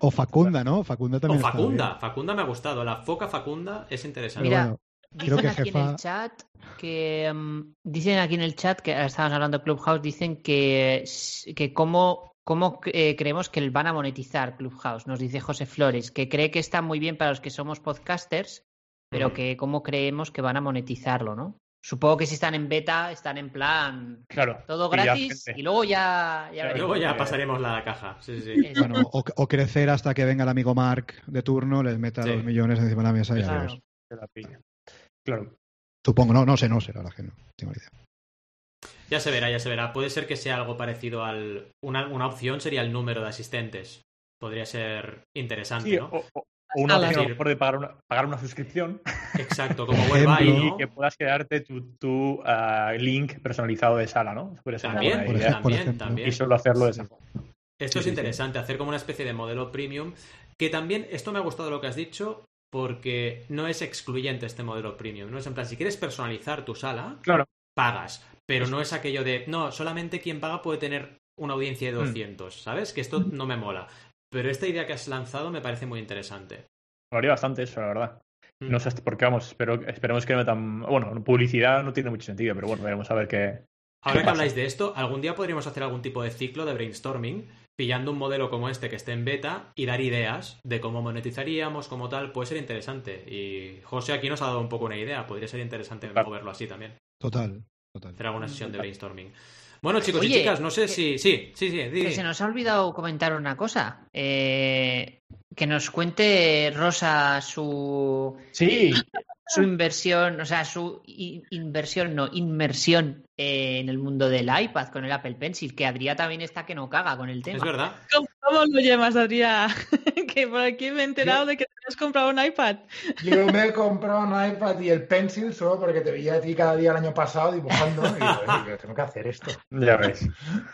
O Facunda, ¿no? Facunda también. O Facunda, Facunda me ha gustado. La foca Facunda es interesante. Mira, dicen aquí en el chat que mm, dicen aquí en el chat que estabas hablando de Clubhouse, dicen que, que cómo, cómo eh, creemos que van a monetizar Clubhouse. Nos dice José Flores, que cree que está muy bien para los que somos podcasters, pero mm. que cómo creemos que van a monetizarlo, ¿no? Supongo que si están en beta, están en plan claro, todo gratis y luego ya, luego ya pasaremos la caja. Sí, sí. Bueno, o, crecer hasta que venga el amigo Mark de turno, les meta los millones encima de la mesa y claro. Claro. Supongo, no, no sé, no sé, la gente no tengo idea. Ya se verá, ya se verá. Puede ser que sea algo parecido al. Una, una opción sería el número de asistentes. Podría ser interesante, ¿no? O una opción de pagar una, pagar una suscripción. Exacto, como Webby, Y que puedas quedarte tu, ah, link personalizado de sala, ¿no? también, también, también. Y solo hacerlo de esa forma. Esto es interesante, hacer como una especie de modelo premium, que también, esto me ha gustado lo que has dicho, porque no es excluyente este modelo premium, no es en plan, si quieres personalizar tu sala, claro. pagas, pero no es aquello de, no, solamente quien paga puede tener una audiencia de 200, mm. ¿sabes? Que esto no me mola. Pero esta idea que has lanzado me parece muy interesante. Haría bastante eso, la verdad. Mm. No sé por qué vamos, pero esperemos que no tan. Bueno, publicidad no tiene mucho sentido, pero bueno, veremos a ver qué. Ahora que habláis de esto, algún día podríamos hacer algún tipo de ciclo de brainstorming, pillando un modelo como este que esté en beta y dar ideas de cómo monetizaríamos, como tal, puede ser interesante. Y José aquí nos ha dado un poco una idea, podría ser interesante moverlo así también. Total, total. Hacer alguna sesión de brainstorming. Bueno, chicos y chicas, no sé si. Sí, sí, sí. Que se nos ha olvidado comentar una cosa. Eh, que nos cuente Rosa su. Sí. Su inversión, o sea, su inversión, no, inmersión en el mundo del iPad con el Apple Pencil, que Adrián también está que no caga con el tema. Es verdad. ¿Cómo, lo llamas, Adrián? que por aquí me he enterado de que has comprado un iPad. Yo me he comprado un iPad y el Pencil solo porque te veía a ti cada día el año pasado dibujando y digo, tengo que hacer esto. Ya ves.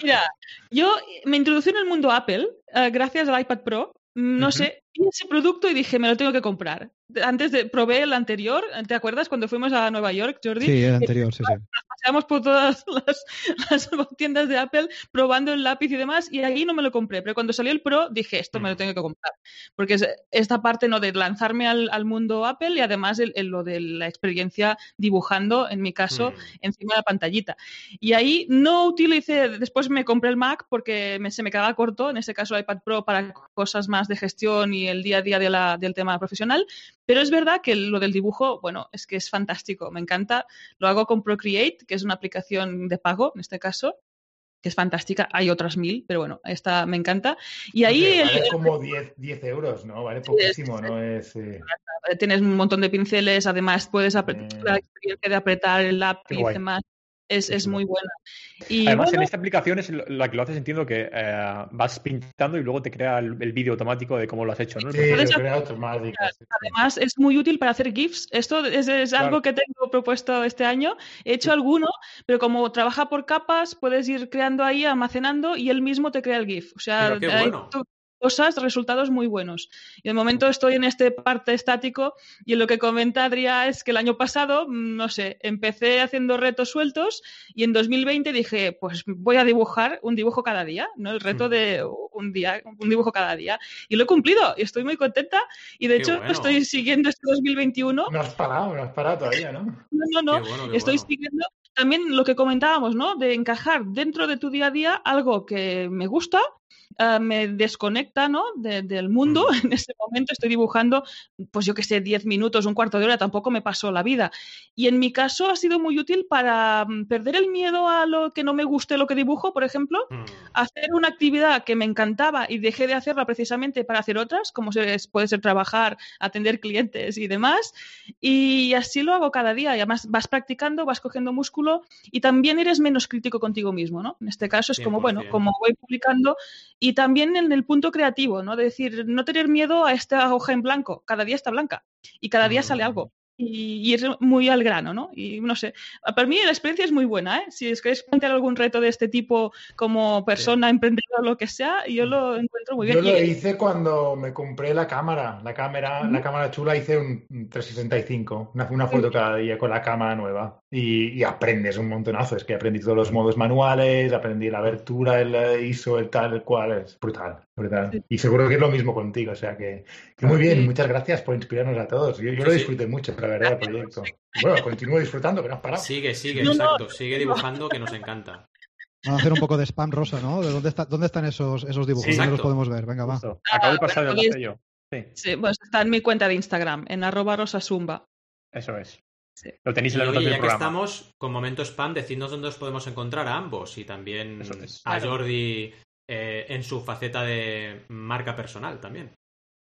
Mira, yo me introducí en el mundo Apple eh, gracias al iPad Pro no sé, vi ese producto y dije, me lo tengo que comprar. Antes de, probé el anterior, ¿te acuerdas cuando fuimos a Nueva York, Jordi? Sí, el anterior, sí, sí. Nos paseamos por todas las, tiendas de Apple probando el lápiz y demás, y ahí no me lo compré. Pero cuando salió el Pro, dije, esto me lo tengo que comprar. Porque es esta parte no de lanzarme al, mundo Apple y además el, lo de la experiencia dibujando, en mi caso, encima de la pantallita. Y ahí no utilicé, después me compré el Mac porque se me quedaba corto, en este caso el iPad Pro para cosas más de gestión y el día a día de la, del tema profesional, pero es verdad que lo del dibujo, bueno, es que es fantástico, me encanta. Lo hago con Procreate, que es una aplicación de pago en este caso, que es fantástica. Hay otras mil, pero bueno, esta me encanta. Y ahí... Vale como 10, 10, euros, ¿no? Vale poquísimo, ¿no? Es, eh, Tienes un montón de pinceles, además puedes apretar, la experiencia de apretar el lápiz y demás es, muy buena. Y, Además, en esta aplicación es la que lo haces, entiendo que eh, vas pintando y luego te crea el, vídeo automático de cómo lo has hecho, ¿no? Sí, crea automático. Además, es muy útil para hacer GIFs. Esto es, algo que tengo propuesto este año. He hecho alguno, pero como trabaja por capas, puedes ir creando ahí, almacenando y él mismo te crea el GIF. O sea, cosas, resultados muy buenos. Y de momento estoy en este parte estático y en lo que comenta Adrián es que el año pasado, mm, no sé, empecé haciendo retos sueltos y en 2020 dije, pues voy a dibujar un dibujo cada día, ¿no? El reto de un día, un dibujo cada día. Y lo he cumplido y estoy muy contenta y de hecho estoy siguiendo este 2021. No has parado, no has parado todavía, ¿no? No, no, no. estoy siguiendo también lo que comentábamos, ¿no? De encajar dentro de tu día a día algo que me gusta Ah, me desconecta ¿no? del mundo. En ese momento estoy dibujando, pues yo que sé, 10 minutos, un cuarto de hora, tampoco me pasó la vida. Y en mi caso ha sido muy útil para mm, perder el miedo a lo que no me guste lo que dibujo, por ejemplo, mm. hacer una actividad que me encantaba y dejé de hacerla precisamente para hacer otras, como puede ser trabajar, atender clientes y demás. Y así lo hago cada día. Y además vas practicando, vas cogiendo músculo y también eres menos crítico contigo mismo, ¿no? En este caso es como, bueno, como voy publicando y también en el punto creativo, ¿no? De decir, no tener miedo a esta hoja en blanco, cada día está blanca y cada día sale algo y, es muy al grano, ¿no? Y no sé, para mí la experiencia es muy buena, ¿eh? Si es que es plantear algún reto de este tipo como persona, emprendedora o lo que sea, yo lo encuentro muy bien. Yo lo hice cuando me compré la cámara, la cámara, la cámara chula, hice un 365, una, una foto cada día con la cámara nueva y, aprendes un montonazo, es que aprendí todos los modos manuales, aprendí la abertura, el ISO, el tal, el cual, es brutal, brutal. Y seguro que es lo mismo contigo, o sea que, muy bien, muchas gracias por inspirarnos a todos. Yo, lo disfruté mucho la verdad, el proyecto. Bueno, continúo disfrutando, que no has parado. Sigue, sigue, exacto. Sigue dibujando, que nos encanta. Vamos a hacer un poco de spam rosa, ¿no? ¿De dónde, está, dónde están esos, esos dibujos? ¿Dónde los podemos ver? Venga, va. Acabo de pasar el yo. Sí. sí, pues está en mi cuenta de Instagram, en arroba rosasumba. Eso es. Lo tenéis en la nota del ya programa. que estamos con Momento Spam, decidnos dónde os podemos encontrar a ambos y también a Jordi eh, en su faceta de marca personal también.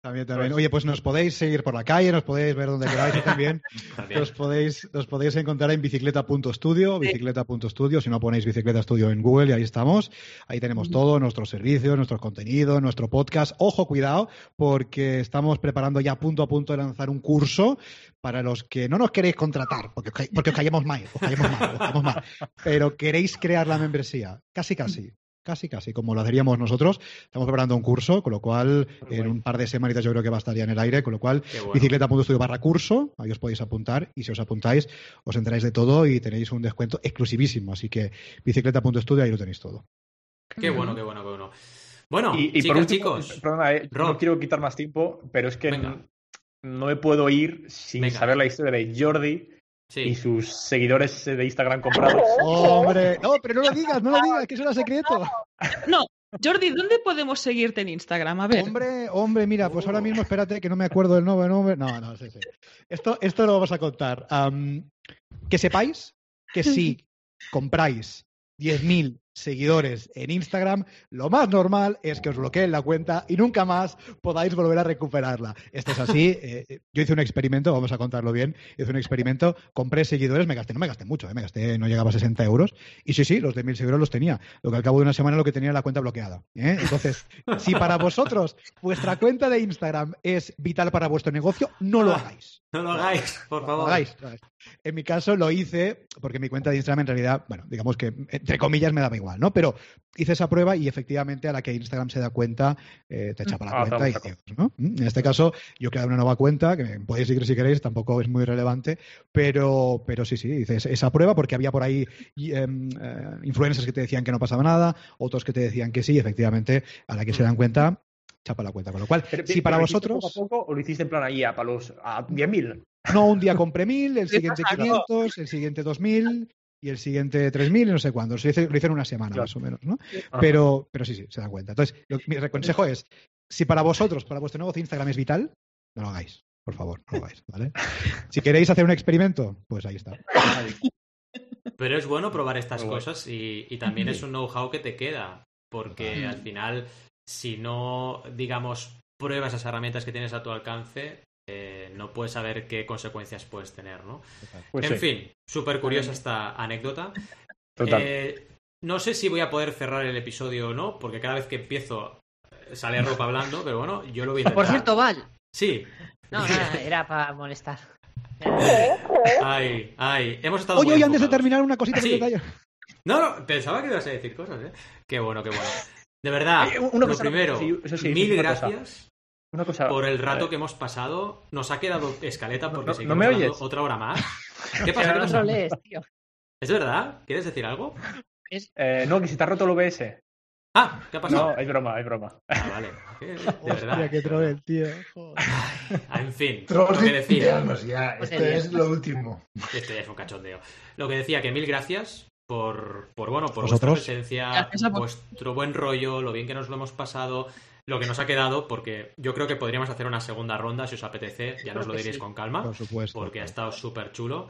También, también. Oye, pues nos podéis seguir por la calle, nos podéis ver donde queráis y también, Nos, podéis, nos podéis encontrar en bicicleta.studio, bicicleta.studio, si no ponéis bicicleta studio en Google y ahí estamos. Ahí tenemos todo, nuestros servicios, nuestro contenido, nuestro podcast. Ojo, cuidado, porque estamos preparando ya punto a punto de lanzar un curso para los que no nos queréis contratar, porque, porque os callemos mal, os callemos mal, os callemos mal, pero queréis crear la membresía, casi casi casi, casi, como lo haríamos nosotros. Estamos preparando un curso, con lo cual en un par de semanitas yo creo que va a estar ya en el aire, con lo cual bueno. bicicleta.studio barra curso, ahí os podéis apuntar y si os apuntáis os enteráis de todo y tenéis un descuento exclusivísimo, así que bicicleta.studio ahí lo tenéis todo. Qué bueno, qué bueno, qué bueno. Bueno, y, por chicos, perdona, eh, no quiero quitar más tiempo, pero es que no, me puedo ir sin saber la historia de Jordi y sus seguidores de Instagram comprados. Hombre, no, pero no lo digas, no lo digas, que eso era secreto. No, Jordi, ¿dónde podemos seguirte en Instagram? A ver. Hombre, hombre, mira, pues ahora mismo espérate que no me acuerdo del nuevo nombre. No, no, sí, sí. Esto, esto lo vamos a contar. que sepáis que si compráis 10.000 seguidores en Instagram, lo más normal es que os bloqueen la cuenta y nunca más podáis volver a recuperarla. Esto es así. Eh, yo hice un experimento, vamos a contarlo bien. Hice un experimento, compré seguidores, me gasté, no me gasté mucho, eh, me gasté, no llegaba a 60 euros. Y sí, sí, los de mil seguidores los tenía. Lo que al cabo de una semana lo que tenía la cuenta bloqueada. ¿eh? Entonces, si para vosotros vuestra cuenta de Instagram es vital para vuestro negocio, no lo hagáis. No lo hagáis, por favor. hagáis. En mi caso lo hice porque mi cuenta de Instagram en realidad, bueno, digamos que entre comillas me daba igual, ¿no? Pero hice esa prueba y efectivamente a la que Instagram se da cuenta, eh, te chapa la ah, cuenta y ¿no? En este caso, yo he creado una nueva cuenta, que podéis seguir si queréis, tampoco es muy relevante, pero, pero sí, sí, hice esa prueba porque había por ahí em, eh, influencers que te decían que no pasaba nada, otros que te decían que sí, efectivamente, a la que se dan cuenta, chapa la cuenta. Con lo cual, si para vosotros. Poco a poco o lo hiciste en plan ahí a palos a 10.000? No, un día compré 1.000, el siguiente 500, el siguiente 2.000 y el siguiente 3.000 y no sé cuándo. Lo hice, en una semana más o menos, ¿no? Pero, pero sí, sí, se dan cuenta. Entonces, mi consejo es, si para vosotros, para vuestro negocio Instagram es vital, no lo hagáis. Por favor, no lo hagáis, ¿vale? Si queréis hacer un experimento, pues ahí está. Pero es bueno probar estas cosas y, y, también es un know-how que te queda, porque al final si no, digamos, pruebas esas herramientas que tienes a tu alcance, eh, no puedes saber qué consecuencias puedes tener, ¿no? Pues en fin, súper curiosa esta anécdota. Eh, no sé si voy a poder cerrar el episodio o no, porque cada vez que empiezo eh, sale ropa hablando, pero bueno, yo lo voy a intentar. Por cierto, Val. Sí. No, nada, era para molestar. Ay, ay, hemos estado Oye, oye, antes de terminar una cosita sí. No, no, pensaba que ibas a decir cosas, ¿eh? Qué bueno, qué bueno. De verdad, lo primero, mil gracias por el rato que hemos pasado. Nos ha quedado escaleta porque seguimos me otra hora más. ¿Qué pasa? ¿Qué pasa? tío. ¿Es verdad? ¿Quieres decir algo? Eh, no, que si te ha roto el OBS. Ah, ¿qué ha pasado? No, es broma, es broma. Ah, vale. De verdad. qué troll, tío. en fin, lo que decía. Ya, esto es lo último. Esto ya es un cachondeo. Lo que decía, que mil gracias por, por bueno, por vuestra presencia, vuestro buen rollo, lo bien que nos lo hemos pasado, lo que nos ha quedado, porque yo creo que podríamos hacer una segunda ronda si os apetece, ya nos lo diréis con calma, por supuesto, porque ha estado súper chulo.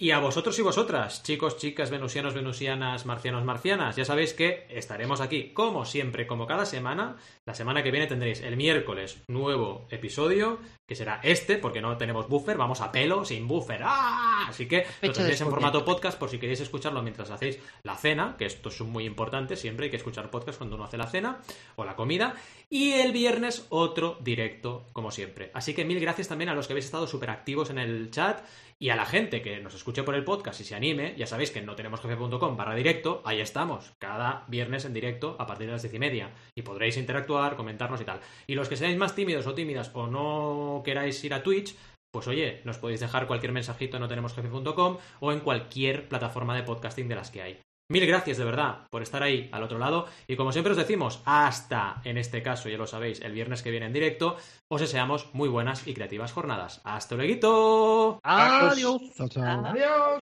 Y a vosotros y vosotras, chicos, chicas, venusianos, venusianas, marcianos, marcianas, ya sabéis que estaremos aquí, como siempre, como cada semana. La semana que viene tendréis el miércoles nuevo episodio, que será este, porque no tenemos buffer, vamos a pelo, sin buffer. ¡Ah! Así que lo tendréis en formato podcast por si queréis escucharlo mientras hacéis la cena, que esto es muy importante, siempre hay que escuchar podcast cuando uno hace la cena o la comida. Y el viernes otro directo, como siempre. Así que mil gracias también a los que habéis estado súper activos en el chat y a la gente que nos escuche por el podcast y se anime, ya sabéis que no tenemos jefe.com barra directo, ahí estamos, cada viernes en directo a partir de las diez y media. Y podréis interactuar, comentarnos y tal. Y los que seáis más tímidos o tímidas o no queráis ir a Twitch, pues oye, nos podéis dejar cualquier mensajito en no tenemos jefe.com o en cualquier plataforma de podcasting de las que hay. Mil gracias de verdad por estar ahí al otro lado y como siempre os decimos, hasta en este caso, ya lo sabéis, el viernes que viene en directo, os deseamos muy buenas y creativas jornadas. ¡Hasta luego! Adiós. Adiós.